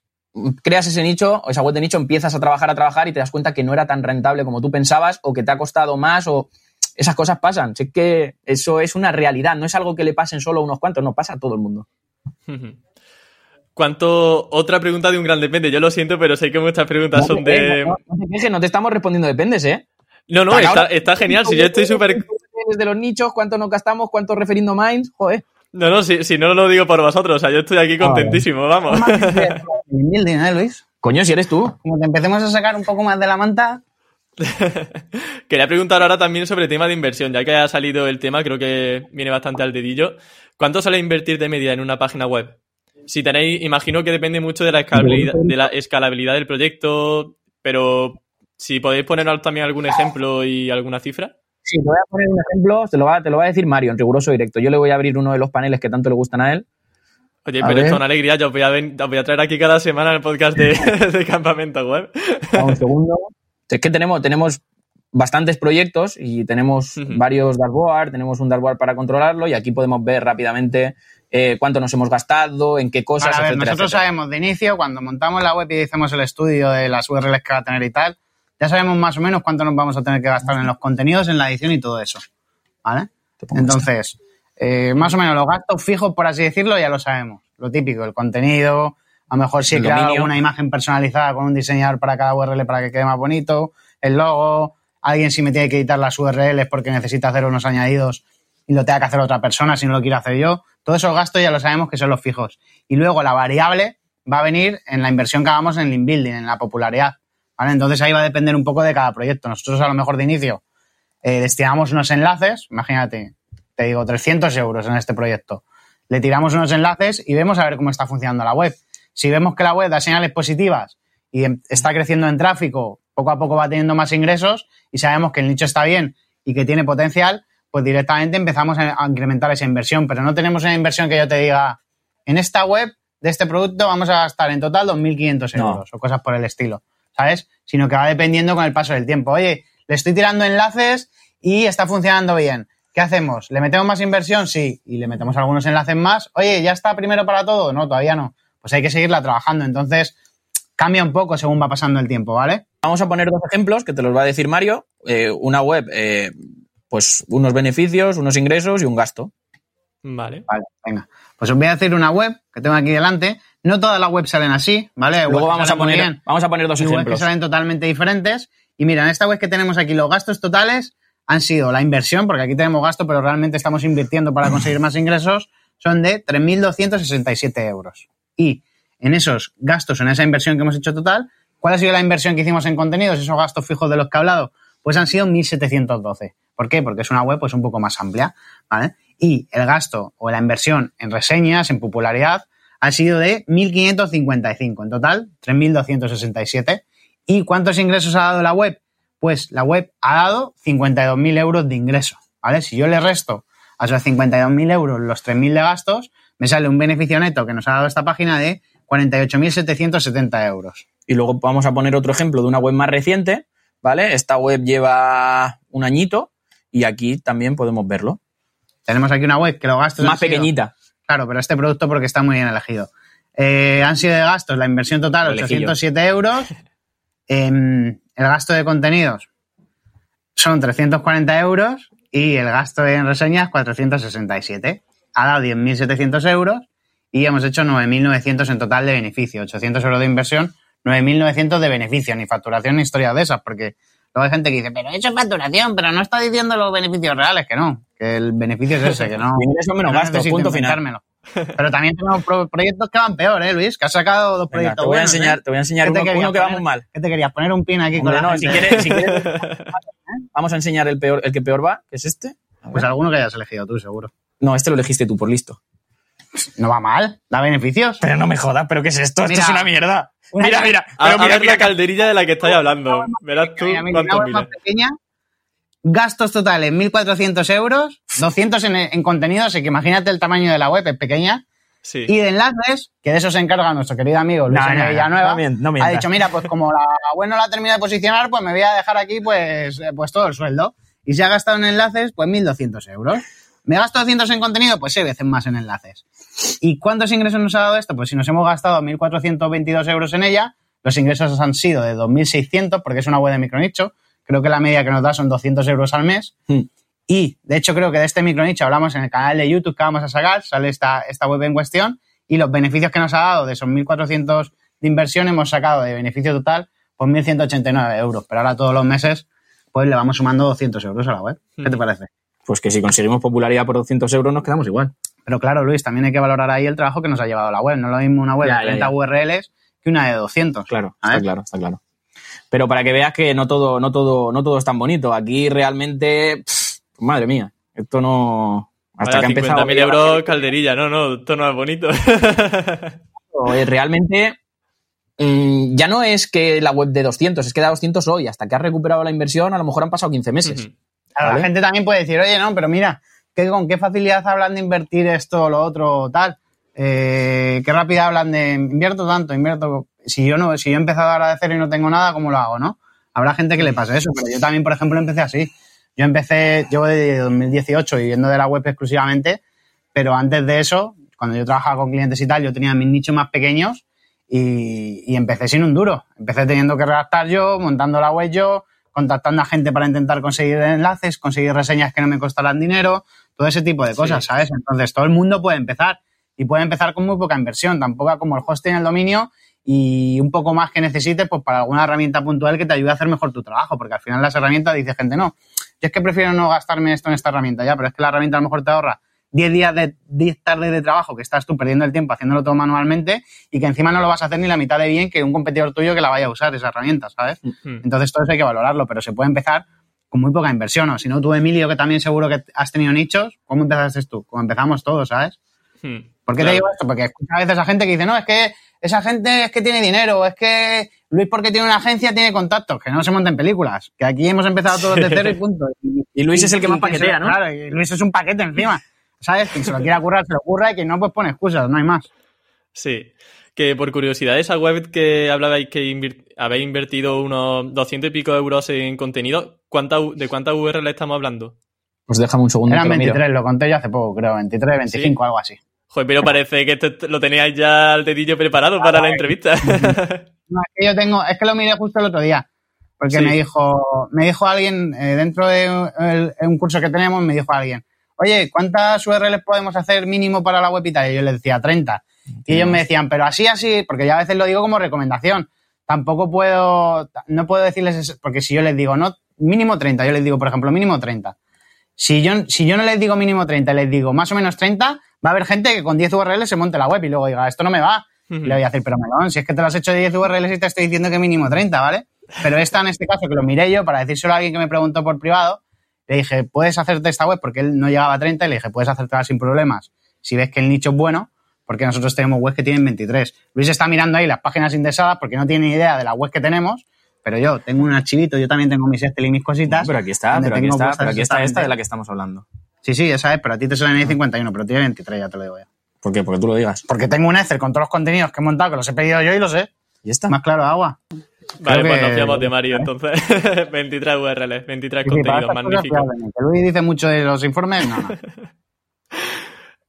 creas ese nicho, esa web de nicho, empiezas a trabajar, a trabajar y te das cuenta que no era tan rentable como tú pensabas o que te ha costado más o esas cosas pasan. Sé que eso es una realidad, no es algo que le pasen solo a unos cuantos, no pasa a todo el mundo. ¿Cuánto? Otra pregunta de un gran depende. Yo lo siento, pero sé que muchas preguntas son de. No, te no te estamos respondiendo dependes, ¿eh? No, no, está, genial. Si yo estoy súper. Desde los nichos, cuánto nos gastamos, cuánto referindo minds, joder. No, no, si, si, no lo digo por vosotros, o sea, yo estoy aquí contentísimo, vamos. ¿eh, Luis? Coño, si eres tú. Como te empecemos a sacar un poco más de la manta. Quería preguntar ahora también sobre el tema de inversión, ya que ha salido el tema, creo que viene bastante al dedillo. ¿Cuánto sale invertir de media en una página web? Si tenéis, imagino que depende mucho de la escalabilidad, de la escalabilidad del proyecto, pero si podéis ponernos también algún ejemplo y alguna cifra. Sí, te voy a poner un ejemplo, te lo va, te lo va a decir Mario en riguroso directo. Yo le voy a abrir uno de los paneles que tanto le gustan a él. Oye, pero esto es una alegría. Yo voy, a voy a traer aquí cada semana el podcast de, Campamento Web. un segundo. Es que tenemos, tenemos bastantes proyectos y tenemos varios dashboard, tenemos un dashboard para controlarlo y aquí podemos ver rápidamente eh, cuánto nos hemos gastado, en qué cosas, a ver, Nosotros sabemos de inicio, cuando montamos la web y hacemos el estudio de las URLs que va a tener y tal, ya sabemos más o menos cuánto nos vamos a tener que gastar en los contenidos, en la edición y todo eso. ¿Vale? Entonces, Eh, más o menos los gastos fijos, por así decirlo, ya lo sabemos. Lo típico, el contenido, a lo mejor si he creado una imagen personalizada con un diseñador para cada URL para que quede más bonito, el logo, alguien si me tiene que editar las URLs porque necesita hacer unos añadidos y lo tenga que hacer otra persona si no lo quiero hacer yo. Todos esos gastos ya lo sabemos que son los fijos. Y luego la variable va a venir en la inversión que hagamos en el inbuilding, en la popularidad. ¿Vale? Entonces ahí va a depender un poco de cada proyecto. Nosotros a lo mejor de inicio eh, destinamos unos enlaces, imagínate, te digo 300 euros en este proyecto. Le tiramos unos enlaces y vemos a ver cómo está funcionando la web. Si vemos que la web da señales positivas y em, está creciendo en tráfico, poco a poco va teniendo más ingresos y sabemos que el nicho está bien y que tiene potencial, pues directamente empezamos a incrementar esa inversión. Pero no tenemos una inversión que yo te diga, en esta web de este producto vamos a gastar en total 2.500 euros o cosas por el estilo, ¿sabes? Sino que va dependiendo con el paso del tiempo. Oye, le estoy tirando enlaces y está funcionando bien. ¿Qué hacemos? ¿Le metemos más inversión? Sí. Y le metemos algunos enlaces más. Oye, ¿ya está primero para todo? No, todavía no. Pues hay que seguirla trabajando. Entonces, cambia un poco según va pasando el tiempo, ¿vale? Vamos a poner dos ejemplos que te los va a decir Mario. Eh, una web, eh, pues unos beneficios, unos ingresos y un gasto. Vale. Vale, venga. Pues os voy a decir una web que tengo aquí delante. No todas las webs salen así, ¿vale? Luego vamos a, poner, vamos a poner dos ejemplos. que salen totalmente diferentes. Y mira, en esta web que tenemos aquí, los gastos totales han sido la inversión, porque aquí tenemos gasto, pero realmente estamos invirtiendo para conseguir más ingresos, son de 3.267 euros. Y en esos gastos, en esa inversión que hemos hecho total, ¿cuál ha sido la inversión que hicimos en contenidos, esos gastos fijos de los que he hablado? Pues han sido 1.712. ¿Por qué? Porque es una web pues un poco más amplia, ¿vale? y el gasto o la inversión en reseñas, en popularidad, ha sido de 1.555. En total, 3.267. ¿Y cuántos ingresos ha dado la web? Pues la web ha dado 52.000 euros de ingreso. ¿vale? Si yo le resto a esos 52.000 euros los 3.000 de gastos, me sale un beneficio neto que nos ha dado esta página de 48.770 euros. Y luego vamos a poner otro ejemplo de una web más reciente, ¿vale? Esta web lleva un añito y aquí también podemos verlo. Tenemos aquí una web que los gastos. Más pequeñita. Claro, pero este producto porque está muy bien elegido. Eh, han sido de gastos, la inversión total, 807 euros. Em, el gasto de contenidos son 340 euros y el gasto en reseñas 467. Ha dado 10.700 euros y hemos hecho 9.900 en total de beneficio. 800 euros de inversión, 9.900 de beneficio, ni facturación ni historias de esas, porque luego hay gente que dice, pero he hecho facturación, pero no está diciendo los beneficios reales, que no que el beneficio es ese, que no. Ingreso menos gastos, punto final. Pero también tenemos proyectos que van peor, ¿eh, Luis? Que has sacado dos proyectos te voy a enseñar, ¿eh? Te voy a enseñar uno, que va muy mal. ¿Qué te querías? ¿Poner un pin aquí con la no, si quieres, si quieres vamos a enseñar el, peor, el que peor va, que es este. Pues alguno que hayas elegido tú, seguro. No, este lo elegiste tú, por listo. No va mal, da beneficios. Pero no me jodas, ¿pero qué es esto? esto es una mierda. Mira, mira. Pero mira, la calderilla de la que estoy hablando. Verás tú cuántos miles. pequeña Gastos totales, 1.400 euros, 200 en, en contenido, así que imagínate el tamaño de la web, es pequeña. Sí. Y de enlaces, que de eso se encarga nuestro querido amigo Luis no, Villanueva, ha dicho, mira, pues como la web no la termina de posicionar, pues me voy a dejar aquí pues, eh, pues todo el sueldo. Y se ha gastado en enlaces, pues 1.200 euros. ¿Me gasto 200 en contenido? Pues 6 veces más en enlaces. ¿Y cuántos ingresos nos ha dado esto? Pues si nos hemos gastado 1.422 euros en ella, los ingresos han sido de 2.600, porque es una web de micronicho, Creo que la media que nos da son 200 euros al mes. Hmm. Y, de hecho, creo que de este micronicho hablamos en el canal de YouTube que vamos a sacar, sale esta, esta web en cuestión, y los beneficios que nos ha dado de esos 1.400 de inversión hemos sacado de beneficio total pues 1.189 euros. Pero ahora todos los meses pues le vamos sumando 200 euros a la web. ¿Qué te hmm. parece? Pues que si conseguimos popularidad por 200 euros nos quedamos igual. Pero claro, Luis, también hay que valorar ahí el trabajo que nos ha llevado la web. No es lo mismo una web de 30 URLs que una de 200. Claro, está claro, está claro. Pero para que veas que no todo, no todo, no todo es tan bonito. Aquí realmente, madre mía, esto no. Hasta que ha empezado. mil euros calderilla, no, no, esto no es bonito. realmente mm, ya no es que la web de 200, es que da 200 hoy. Hasta que has recuperado la inversión, a lo mejor han pasado 15 meses. La gente también puede decir, oye, no, pero mira, ¿con qué facilidad hablan de invertir esto, lo otro, tal? Eh, qué rápida hablan de invierto tanto, invierto si yo no, si yo he empezado ahora de cero y no tengo nada, ¿cómo lo hago, no? Habrá gente que le pase eso, pero yo también, por ejemplo, empecé así. Yo empecé, llevo desde 2018 viviendo de la web exclusivamente, pero antes de eso, cuando yo trabajaba con clientes y tal, yo tenía mis nichos más pequeños y, empecé sin un duro. Empecé teniendo que redactar yo, montando la web yo, contactando a gente para intentar conseguir enlaces, conseguir reseñas que no me costarán dinero, todo ese tipo de cosas, ¿sabes? Entonces todo el mundo puede empezar y puede empezar con muy poca inversión, tampoco como el hosting, el dominio y un poco más que necesites pues para alguna herramienta puntual que te ayude a hacer mejor tu trabajo, porque al final las herramientas dice gente, no, yo es que prefiero no gastarme esto en esta herramienta ya, pero es que la herramienta a lo mejor te ahorra 10 días de 10 tardes de trabajo que estás tú perdiendo el tiempo haciéndolo todo manualmente y que encima no lo vas a hacer ni la mitad de bien que un competidor tuyo que la vaya a usar esa herramienta, ¿sabes? Entonces todo eso hay que valorarlo, pero se puede empezar con muy poca inversión. O si no, tú, Emilio, que también seguro que has tenido nichos, ¿cómo empezaste tú? Como empezamos todos, ¿sabes? Hmm. ¿Por qué te digo esto? Porque escucho a veces a gente que dice, no, es que esa gente es que tiene dinero, es que Luis porque tiene una agencia tiene contactos, que no se monten películas, que aquí hemos empezado todos de cero y punto. Y, Luis es el que más paquetea, ¿no? Claro, y Luis es un paquete encima. ¿Sabes? Quien se lo quiera currar, se lo curra y quien no, pues pone excusas, no hay más. Sí. Que por curiosidad, esa web que hablabais que habéis invertido unos 200 y pico euros en contenido, ¿cuánta, ¿de cuántas URL estamos hablando? Pues déjame un segundo. Eran 23, lo, conté yo hace poco, creo, 23, 25, algo así. Joder, pero parece que lo teníais ya al dedillo preparado para la entrevista. no, es que yo tengo, es que lo miré justo el otro día. Porque me dijo, me dijo alguien, eh, dentro de un curso que tenemos, me dijo alguien, oye, ¿cuántas URLs podemos hacer mínimo para la web y tal? Y yo les decía 30. Y ellos me decían, pero así, así, porque ya a veces lo digo como recomendación. Tampoco puedo, no puedo decirles eso, porque si yo les digo, no, mínimo 30, yo les digo, por ejemplo, mínimo 30. Si yo, si yo no les digo mínimo 30, les digo más o menos 30, va a haber gente que con 10 URLs se monte la web y luego diga, esto no me va. Y le voy a decir, pero melón, si es que te lo has hecho de 10 URLs y te estoy diciendo que mínimo 30, ¿vale? Pero esta en este caso, que lo miré yo para decírselo a alguien que me preguntó por privado, le dije, puedes hacerte esta web porque él no llegaba a 30 y le dije, puedes hacértela sin problemas. Si ves que el nicho es bueno, porque nosotros tenemos webs que tienen 23. Luis está mirando ahí las páginas indexadas porque no tiene ni idea de la web que tenemos, pero yo tengo un archivito, yo también tengo mis Excel y mis cositas. pero aquí está, pero aquí está, pero aquí está esta de la que estamos hablando. Sí, sí, esa es, pero a ti te suena 51, pero tiene 23, ya te lo digo ya. ¿Por qué? Porque tú lo digas. Porque tengo un Excel con todos los contenidos que he montado, que los he pedido yo y los sé. ¿Y está? Más claro, agua. Vale, pues nos fiamos de Mario entonces. 23 URLs, 23 contenidos magníficos. Luis dice mucho de los informes, no, no.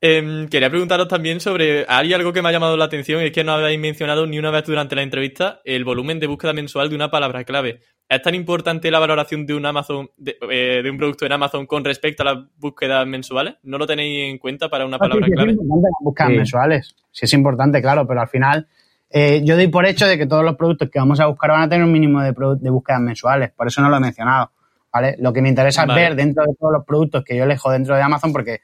Em, quería preguntaros también sobre. Hay algo que me ha llamado la atención y es que no habéis mencionado ni una vez durante la entrevista el volumen de búsqueda mensual de una palabra clave. ¿Es tan importante la valoración de un Amazon, de, eh, un producto en Amazon con respecto a las búsquedas mensuales? ¿No lo tenéis en cuenta para una ah, palabra clave? Es importante las búsquedas mensuales. Sí, es importante, claro, pero al final eh, yo doy por hecho de que todos los productos que vamos a buscar van a tener un mínimo de, búsquedas mensuales, por eso no lo he mencionado. ¿vale? Lo que me interesa es ver dentro de todos los productos que yo elijo dentro de Amazon, porque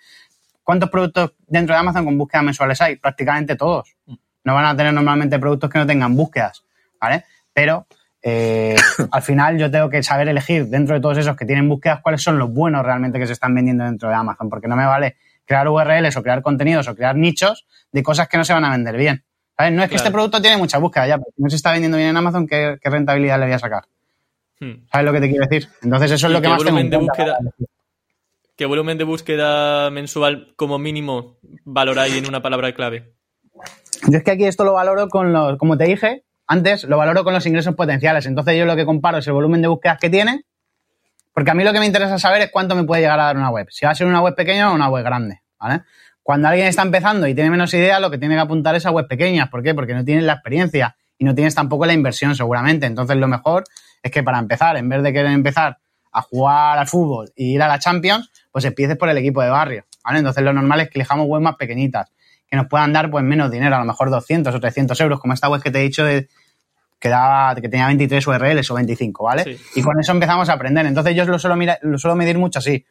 ¿cuántos productos dentro de Amazon con búsquedas mensuales hay? Prácticamente todos. No van a tener normalmente productos que no tengan búsquedas, ¿vale? Pero eh, al final yo tengo que saber elegir dentro de todos esos que tienen búsquedas cuáles son los buenos realmente que se están vendiendo dentro de Amazon, porque no me vale crear URLs o crear contenidos o crear nichos de cosas que no se van a vender bien. No es que este producto tiene mucha búsqueda ya, pero si no se está vendiendo bien en Amazon, ¿qué, rentabilidad le voy a sacar? Hmm. ¿Sabes lo que te quiero decir? Entonces eso es lo que más tengo de búsqueda, ¿Qué volumen de búsqueda mensual como mínimo valoráis en una palabra clave? Yo es que aquí esto lo valoro con los, como te dije antes, lo valoro con los ingresos potenciales. Entonces yo lo que comparo es el volumen de búsquedas que tiene, porque a mí lo que me interesa saber es cuánto me puede llegar a dar una web. Si va a ser una web pequeña o una web grande, ¿vale? Cuando alguien está empezando y tiene menos idea, lo que tiene que apuntar es a webs pequeñas. ¿Por qué? Porque no tienes la experiencia y no tienes tampoco la inversión, seguramente. Entonces, lo mejor es que para empezar, en vez de querer empezar a jugar al fútbol y ir a la Champions, pues empieces por el equipo de barrio. ¿vale? Entonces, lo normal es que elijamos webs más pequeñitas, que nos puedan dar pues menos dinero, a lo mejor 200 o 300 euros, como esta web que te he dicho de, que, daba, que tenía 23 URLs o 25, ¿vale? Y con eso empezamos a aprender. Entonces, yo lo suelo, lo suelo medir mucho así.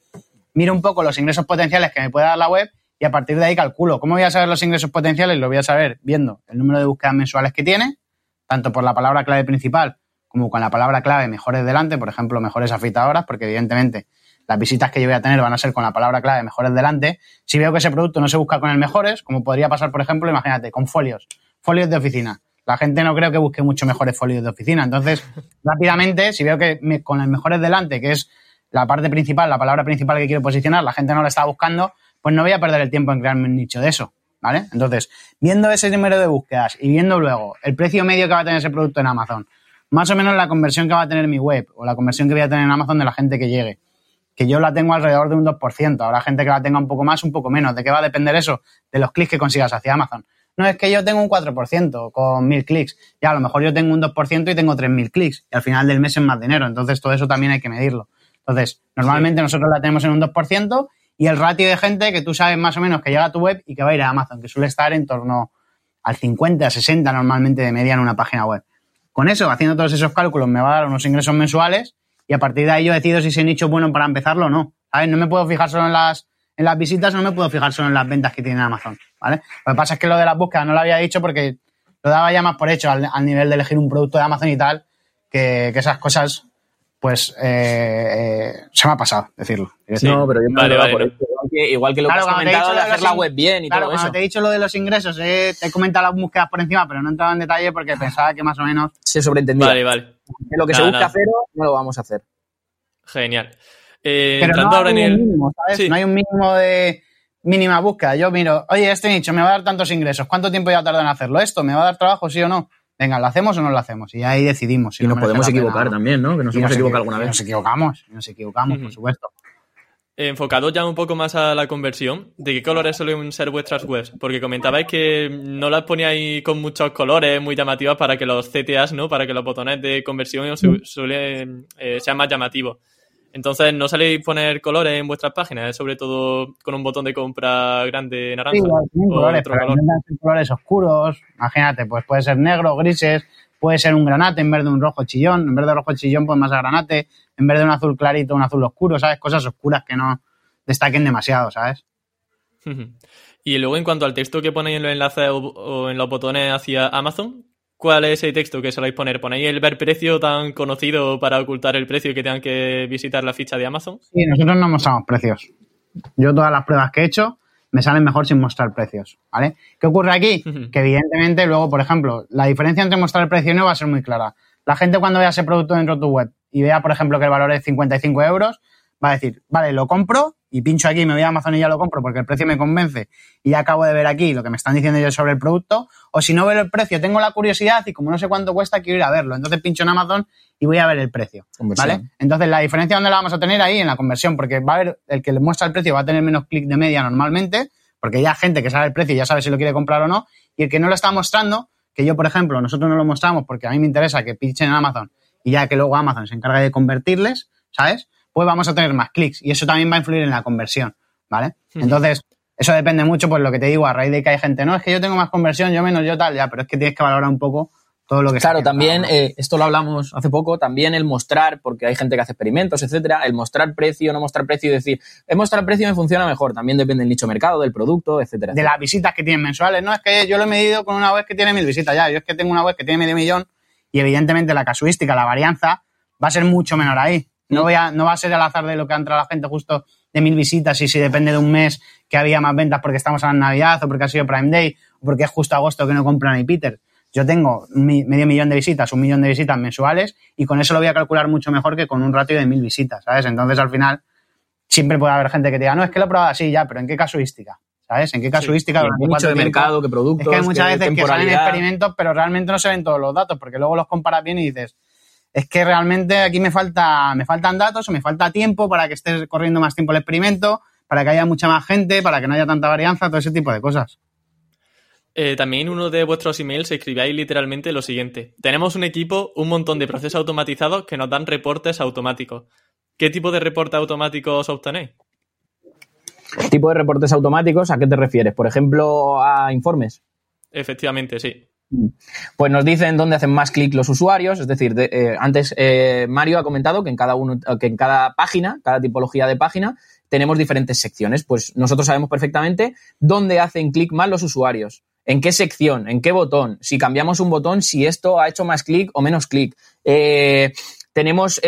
Miro un poco los ingresos potenciales que me puede dar la web y a partir de ahí calculo. ¿Cómo voy a saber los ingresos potenciales? Lo voy a saber viendo el número de búsquedas mensuales que tiene, tanto por la palabra clave principal como con la palabra clave mejores delante, por ejemplo, mejores afeitadoras, porque evidentemente las visitas que yo voy a tener van a ser con la palabra clave mejores delante. Si veo que ese producto no se busca con el mejores, como podría pasar, por ejemplo, imagínate, con folios, folios de oficina. La gente no creo que busque mucho mejores folios de oficina. Entonces, rápidamente, si veo que con el mejores delante, que es la parte principal, la palabra principal que quiero posicionar, la gente no la está buscando, pues no voy a perder el tiempo en crearme un nicho de eso, ¿vale? Entonces, viendo ese número de búsquedas y viendo luego el precio medio que va a tener ese producto en Amazon, más o menos la conversión que va a tener mi web o la conversión que voy a tener en Amazon de la gente que llegue, que yo la tengo alrededor de un 2%, habrá gente que la tenga un poco más, un poco menos. ¿De qué va a depender eso? De los clics que consigas hacia Amazon. no es que yo tengo un 4% con 1000 clics. Ya, a lo mejor yo tengo un 2% y tengo 3000 clics. Y al final del mes es más dinero. Entonces, todo eso también hay que medirlo. Entonces, normalmente nosotros la tenemos en un 2% y el ratio de gente que tú sabes más o menos que llega a tu web y que va a ir a Amazon, que suele estar en torno al 50, 60 normalmente de media en una página web. Con eso, haciendo todos esos cálculos, me va a dar unos ingresos mensuales y a partir de ahí yo decido si ese nicho es bueno para empezarlo o no. ¿Sabes? No me puedo fijar solo en las, en las visitas, no me puedo fijar solo en las ventas que tiene Amazon. ¿vale? Lo que pasa es que lo de las búsquedas no lo había dicho porque lo daba ya más por hecho al, nivel de elegir un producto de Amazon y tal, que, que esas cosas pues eh, eh, se me ha pasado decirlo. No, pero yo vale, vale, por Igual que, lo que has comentado de, hacer la web bien y todo eso. te he dicho lo de los ingresos, eh, te he comentado las búsquedas por encima, pero no he entrado en detalle porque pensaba que más o menos... Se sobreentendía. Vale, vale. Que lo que se busca cero no lo vamos a hacer. Genial. pero no hay, un mínimo, ¿sabes? no hay un mínimo de mínima búsqueda. Yo miro, oye, este nicho me va a dar tantos ingresos, ¿cuánto tiempo ya tarda en hacerlo? ¿Esto me va a dar trabajo, sí o no? venga, ¿lo hacemos o no lo hacemos? Y ahí decidimos. Si y nos podemos equivocar también, ¿no? Que nos hemos equivocado alguna vez. Nos equivocamos, nos equivocamos, por supuesto. Enfocado ya un poco más a la conversión, ¿de qué colores suelen ser vuestras webs? Porque comentabais que no las poníais con muchos colores muy llamativas para que los CTAs, ¿no? Para que los botones de conversión suelen, eh, sean más llamativos. Entonces, ¿no saléis poner colores en vuestras páginas? Sobre todo con un botón de compra grande naranja. Sí, colores, colores oscuros. Imagínate, pues puede ser negro, grises, puede ser un granate en vez de un rojo chillón. En vez de rojo chillón, pues más a granate. En vez de un azul clarito, un azul oscuro, ¿sabes? Cosas oscuras que no destaquen demasiado, ¿sabes? y luego, en cuanto al texto que ponéis en los enlaces o en los botones hacia Amazon, ¿Cuál es ese texto que soléis poner? ¿Ponéis el ver precio tan conocido para ocultar el precio y que tengan que visitar la ficha de Amazon? Sí, nosotros no mostramos precios. Yo todas las pruebas que he hecho me salen mejor sin mostrar precios, ¿vale? ¿Qué ocurre aquí? que evidentemente luego, por ejemplo, la diferencia entre mostrar el precio no va a ser muy clara. La gente cuando vea ese producto dentro de tu web y vea, por ejemplo, que el valor es 55 euros, va a decir, vale, lo compro y pincho aquí, me voy a Amazon y ya lo compro porque el precio me convence y ya acabo de ver aquí lo que me están diciendo ellos sobre el producto, o si no veo el precio, tengo la curiosidad y como no sé cuánto cuesta, quiero ir a verlo. Entonces pincho en Amazon y voy a ver el precio. ¿Vale? Entonces la diferencia dónde la vamos a tener ahí en la conversión, porque va a haber, el que le muestra el precio va a tener menos clic de media normalmente, porque ya gente que sabe el precio y ya sabe si lo quiere comprar o no, y el que no lo está mostrando, que yo, por ejemplo, nosotros no lo mostramos porque a mí me interesa que pinchen en Amazon y ya que luego Amazon se encarga de convertirles, ¿sabes? Pues vamos a tener más clics y eso también va a influir en la conversión. ¿vale? Entonces, eso depende mucho, pues lo que te digo, a raíz de que hay gente, no, es que yo tengo más conversión, yo menos, yo tal, ya, pero es que tienes que valorar un poco todo lo que Claro, también, eh, esto lo hablamos hace poco, también el mostrar, porque hay gente que hace experimentos, etcétera, el mostrar precio, no mostrar precio y decir, el mostrar precio me funciona mejor, también depende del nicho mercado, del producto, etcétera. De las visitas que tienen mensuales, no, es que yo lo he medido con una web que tiene mil visitas ya, yo es que tengo una web que tiene medio millón y evidentemente la casuística, la varianza, va a ser mucho menor ahí. No, voy a, no va a ser al azar de lo que entra la gente justo de mil visitas y si depende de un mes que había más ventas porque estamos en Navidad o porque ha sido Prime Day o porque es justo agosto que no compran ni Peter. Yo tengo medio millón de visitas, un millón de visitas mensuales y con eso lo voy a calcular mucho mejor que con un ratio de mil visitas, ¿sabes? Entonces al final siempre puede haber gente que te diga, no, es que lo he probado así ya, pero ¿en qué casuística? ¿Sabes? ¿En qué casuística? Sí, mucho de mercado, qué productos. Es que hay muchas veces que salen experimentos, pero realmente no se ven todos los datos, porque luego los comparas bien y dices, es que realmente aquí me falta, me faltan datos o me falta tiempo para que estés corriendo más tiempo el experimento, para que haya mucha más gente, para que no haya tanta varianza, todo ese tipo de cosas. Eh, también uno de vuestros emails escribíais literalmente lo siguiente. Tenemos un equipo, un montón de procesos automatizados que nos dan reportes automáticos. ¿Qué tipo de reportes automáticos obtenéis? ¿Tipo de reportes automáticos? ¿A qué te refieres? Por ejemplo, a informes. Efectivamente, sí. Pues nos dicen dónde hacen más clic los usuarios, es decir, eh, antes eh, Mario ha comentado que en cada uno, que en cada página, cada tipología de página, tenemos diferentes secciones. Pues nosotros sabemos perfectamente dónde hacen clic más los usuarios, en qué sección, en qué botón, si cambiamos un botón, si esto ha hecho más clic o menos clic. Eh, tenemos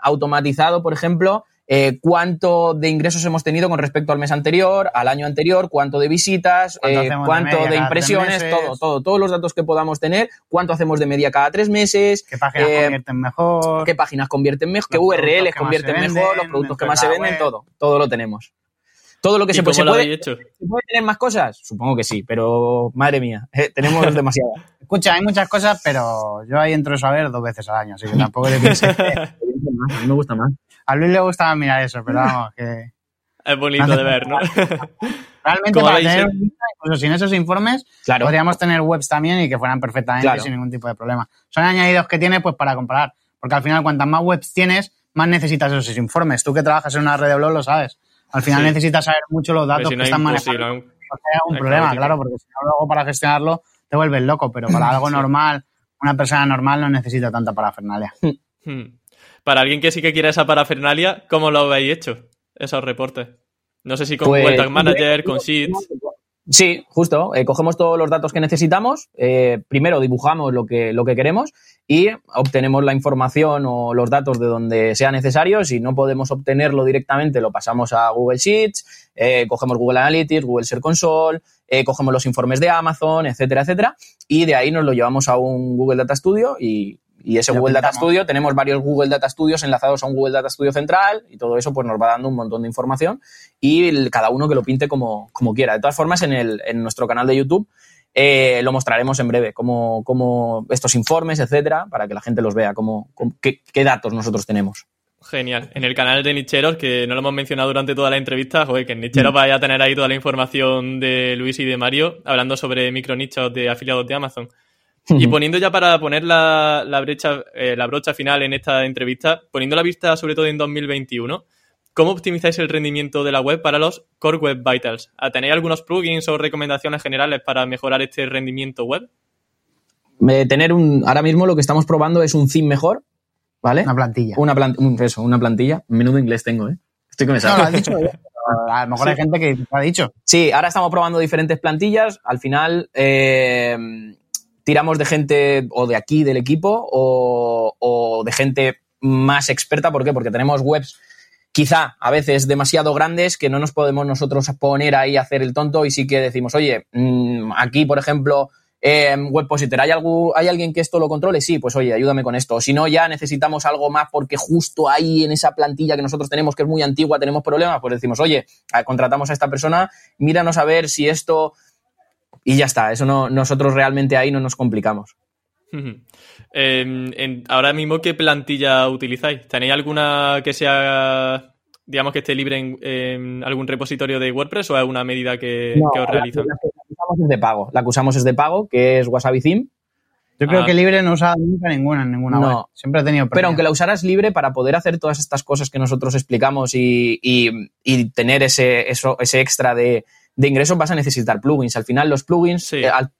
automatizado, por ejemplo, eh, cuánto de ingresos hemos tenido con respecto al mes anterior, al año anterior, cuánto de visitas, cuánto, de, eh, impresiones, todo, todo, todos los datos que podamos tener, cuánto hacemos de media cada tres meses, qué páginas eh, convierten mejor, qué páginas convierten mejor, qué URLs convierten mejor, los productos que más se venden, todo, todo lo tenemos. Todo lo que se, puede, se puede. ¿Se puede tener más cosas? Supongo que sí, pero madre mía, tenemos demasiadas. Escucha, hay muchas cosas, pero yo ahí entro a saber dos veces al año, así que tampoco le a mí me gusta más. A Luis le gustaba mirar eso, pero vamos, que... Es bonito de ver, ¿no? Realmente para tener incluso sin esos informes, podríamos tener webs también y que fueran perfectamente sin ningún tipo de problema. Son añadidos que tiene pues para comparar, porque al final cuantas más webs tienes, más necesitas esos informes. Tú que trabajas en una red de blog lo sabes. Al final necesitas saber mucho los datos que están manejando. No un problema, claro, porque si no luego para gestionarlo te vuelves loco, pero para algo normal, una persona normal no necesita tanta parafernalia. Para alguien que sí que quiere esa parafernalia, ¿cómo lo habéis hecho? Esos reportes. No sé si con pues, Tag Manager, con Sheets. Sí, justo. Eh, cogemos todos los datos que necesitamos. Eh, primero dibujamos lo que, lo que queremos y obtenemos la información o los datos de donde sea necesario. Si no podemos obtenerlo directamente, lo pasamos a Google Sheets, eh, cogemos Google Analytics, Google Search Console, cogemos los informes de Amazon, etcétera, etcétera. Y de ahí nos lo llevamos a un Google Data Studio y y ese Google Data Studio, tenemos varios Google Data Studios enlazados a un Google Data Studio central y todo eso pues nos va dando un montón de información y cada uno que lo pinte como, como quiera. De todas formas, en, el, en nuestro canal de YouTube eh, lo mostraremos en breve, como, como, estos informes, etcétera, para que la gente los vea, como, qué, datos nosotros tenemos. Genial. En el canal de Nicheros, que no lo hemos mencionado durante toda la entrevista, joder, que en Nicheros mm. vaya a tener ahí toda la información de Luis y de Mario hablando sobre micronichos de afiliados de Amazon. Y poniendo ya para poner la, brecha, eh, la brocha final en esta entrevista, poniendo la vista sobre todo en 2021, ¿cómo optimizáis el rendimiento de la web para los Core Web Vitals? ¿Tenéis algunos plugins o recomendaciones generales para mejorar este rendimiento web? tener un, ahora mismo lo que estamos probando es un theme mejor, ¿vale? Una plantilla. Una, eso, una plantilla. Menudo inglés tengo, ¿eh? Estoy. No, lo has dicho, a lo mejor hay gente que lo ha dicho. Sí, ahora estamos probando diferentes plantillas. Al final, eh, tiramos de gente o de aquí del equipo o, de gente más experta. ¿Por qué? Porque tenemos webs quizá a veces demasiado grandes que no nos podemos nosotros poner ahí a hacer el tonto y sí que decimos, oye, mm, aquí por ejemplo, eh, Webpositor, ¿hay, algo, ¿hay alguien que esto lo controle? Sí, pues oye, ayúdame con esto. O si no, ya necesitamos algo más porque justo ahí en esa plantilla que nosotros tenemos, que es muy antigua, tenemos problemas, pues decimos, oye, contratamos a esta persona, míranos a ver si esto y ya está. Eso no, nosotros realmente ahí no nos complicamos. Em, ahora mismo, ¿qué plantilla utilizáis? ¿Tenéis alguna que sea, digamos, que esté libre en, algún repositorio de WordPress o es una medida que, os realizan? La, que usamos es de pago. La que usamos es de pago, que es Wasabi Theme. Yo creo ah. que libre no usado nunca ninguna en ninguna no. Siempre he tenido Pero aunque la usaras libre para poder hacer todas estas cosas que nosotros explicamos y, tener ese, eso, ese extra de, de ingresos vas a necesitar plugins. Al final los plugins eh, al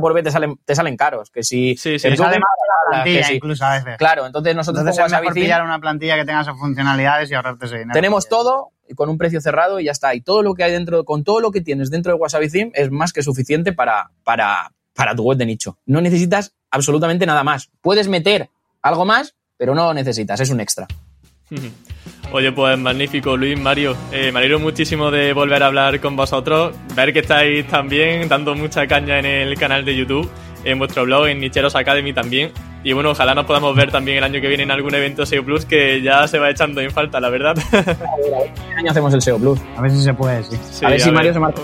por B te salen, te salen caros. Que si sí, sí, sale más la plantilla incluso a veces. Claro, entonces nosotros entonces es mejor pillar una plantilla que tenga esas funcionalidades y ahorrarte ese dinero. Tenemos todo con un precio cerrado y ya está. Y todo lo que hay dentro, con todo lo que tienes dentro de Wasabi Theme es más que suficiente para, para, para tu web de nicho. No necesitas absolutamente nada más. Puedes meter algo más, pero no lo necesitas, es un extra. Oye, pues magnífico, Luis, Mario. Eh, me alegro muchísimo de volver a hablar con vosotros, ver que estáis también dando mucha caña en el canal de YouTube, en vuestro blog, en Nicheros Academy también. Y bueno, ojalá nos podamos ver también el año que viene en algún evento SEO Plus que ya se va echando en falta, la verdad. Este año hacemos el SEO Plus. A ver si se puede, sí. a ver si Mario se marca.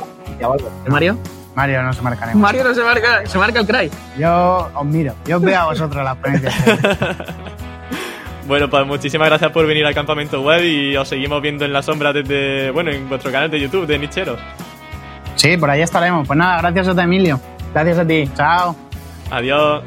Mario? Mario no se marca nada. Mario no se marca, se marca el cry. Yo os miro, yo os veo a vosotros la experiencia. Bueno, pues muchísimas gracias por venir al campamento web y os seguimos viendo en la sombra desde, bueno, en vuestro canal de YouTube de Nichero. Sí, por ahí estaremos. Pues nada, gracias a ti, Emilio. Gracias a ti. Chao. Adiós.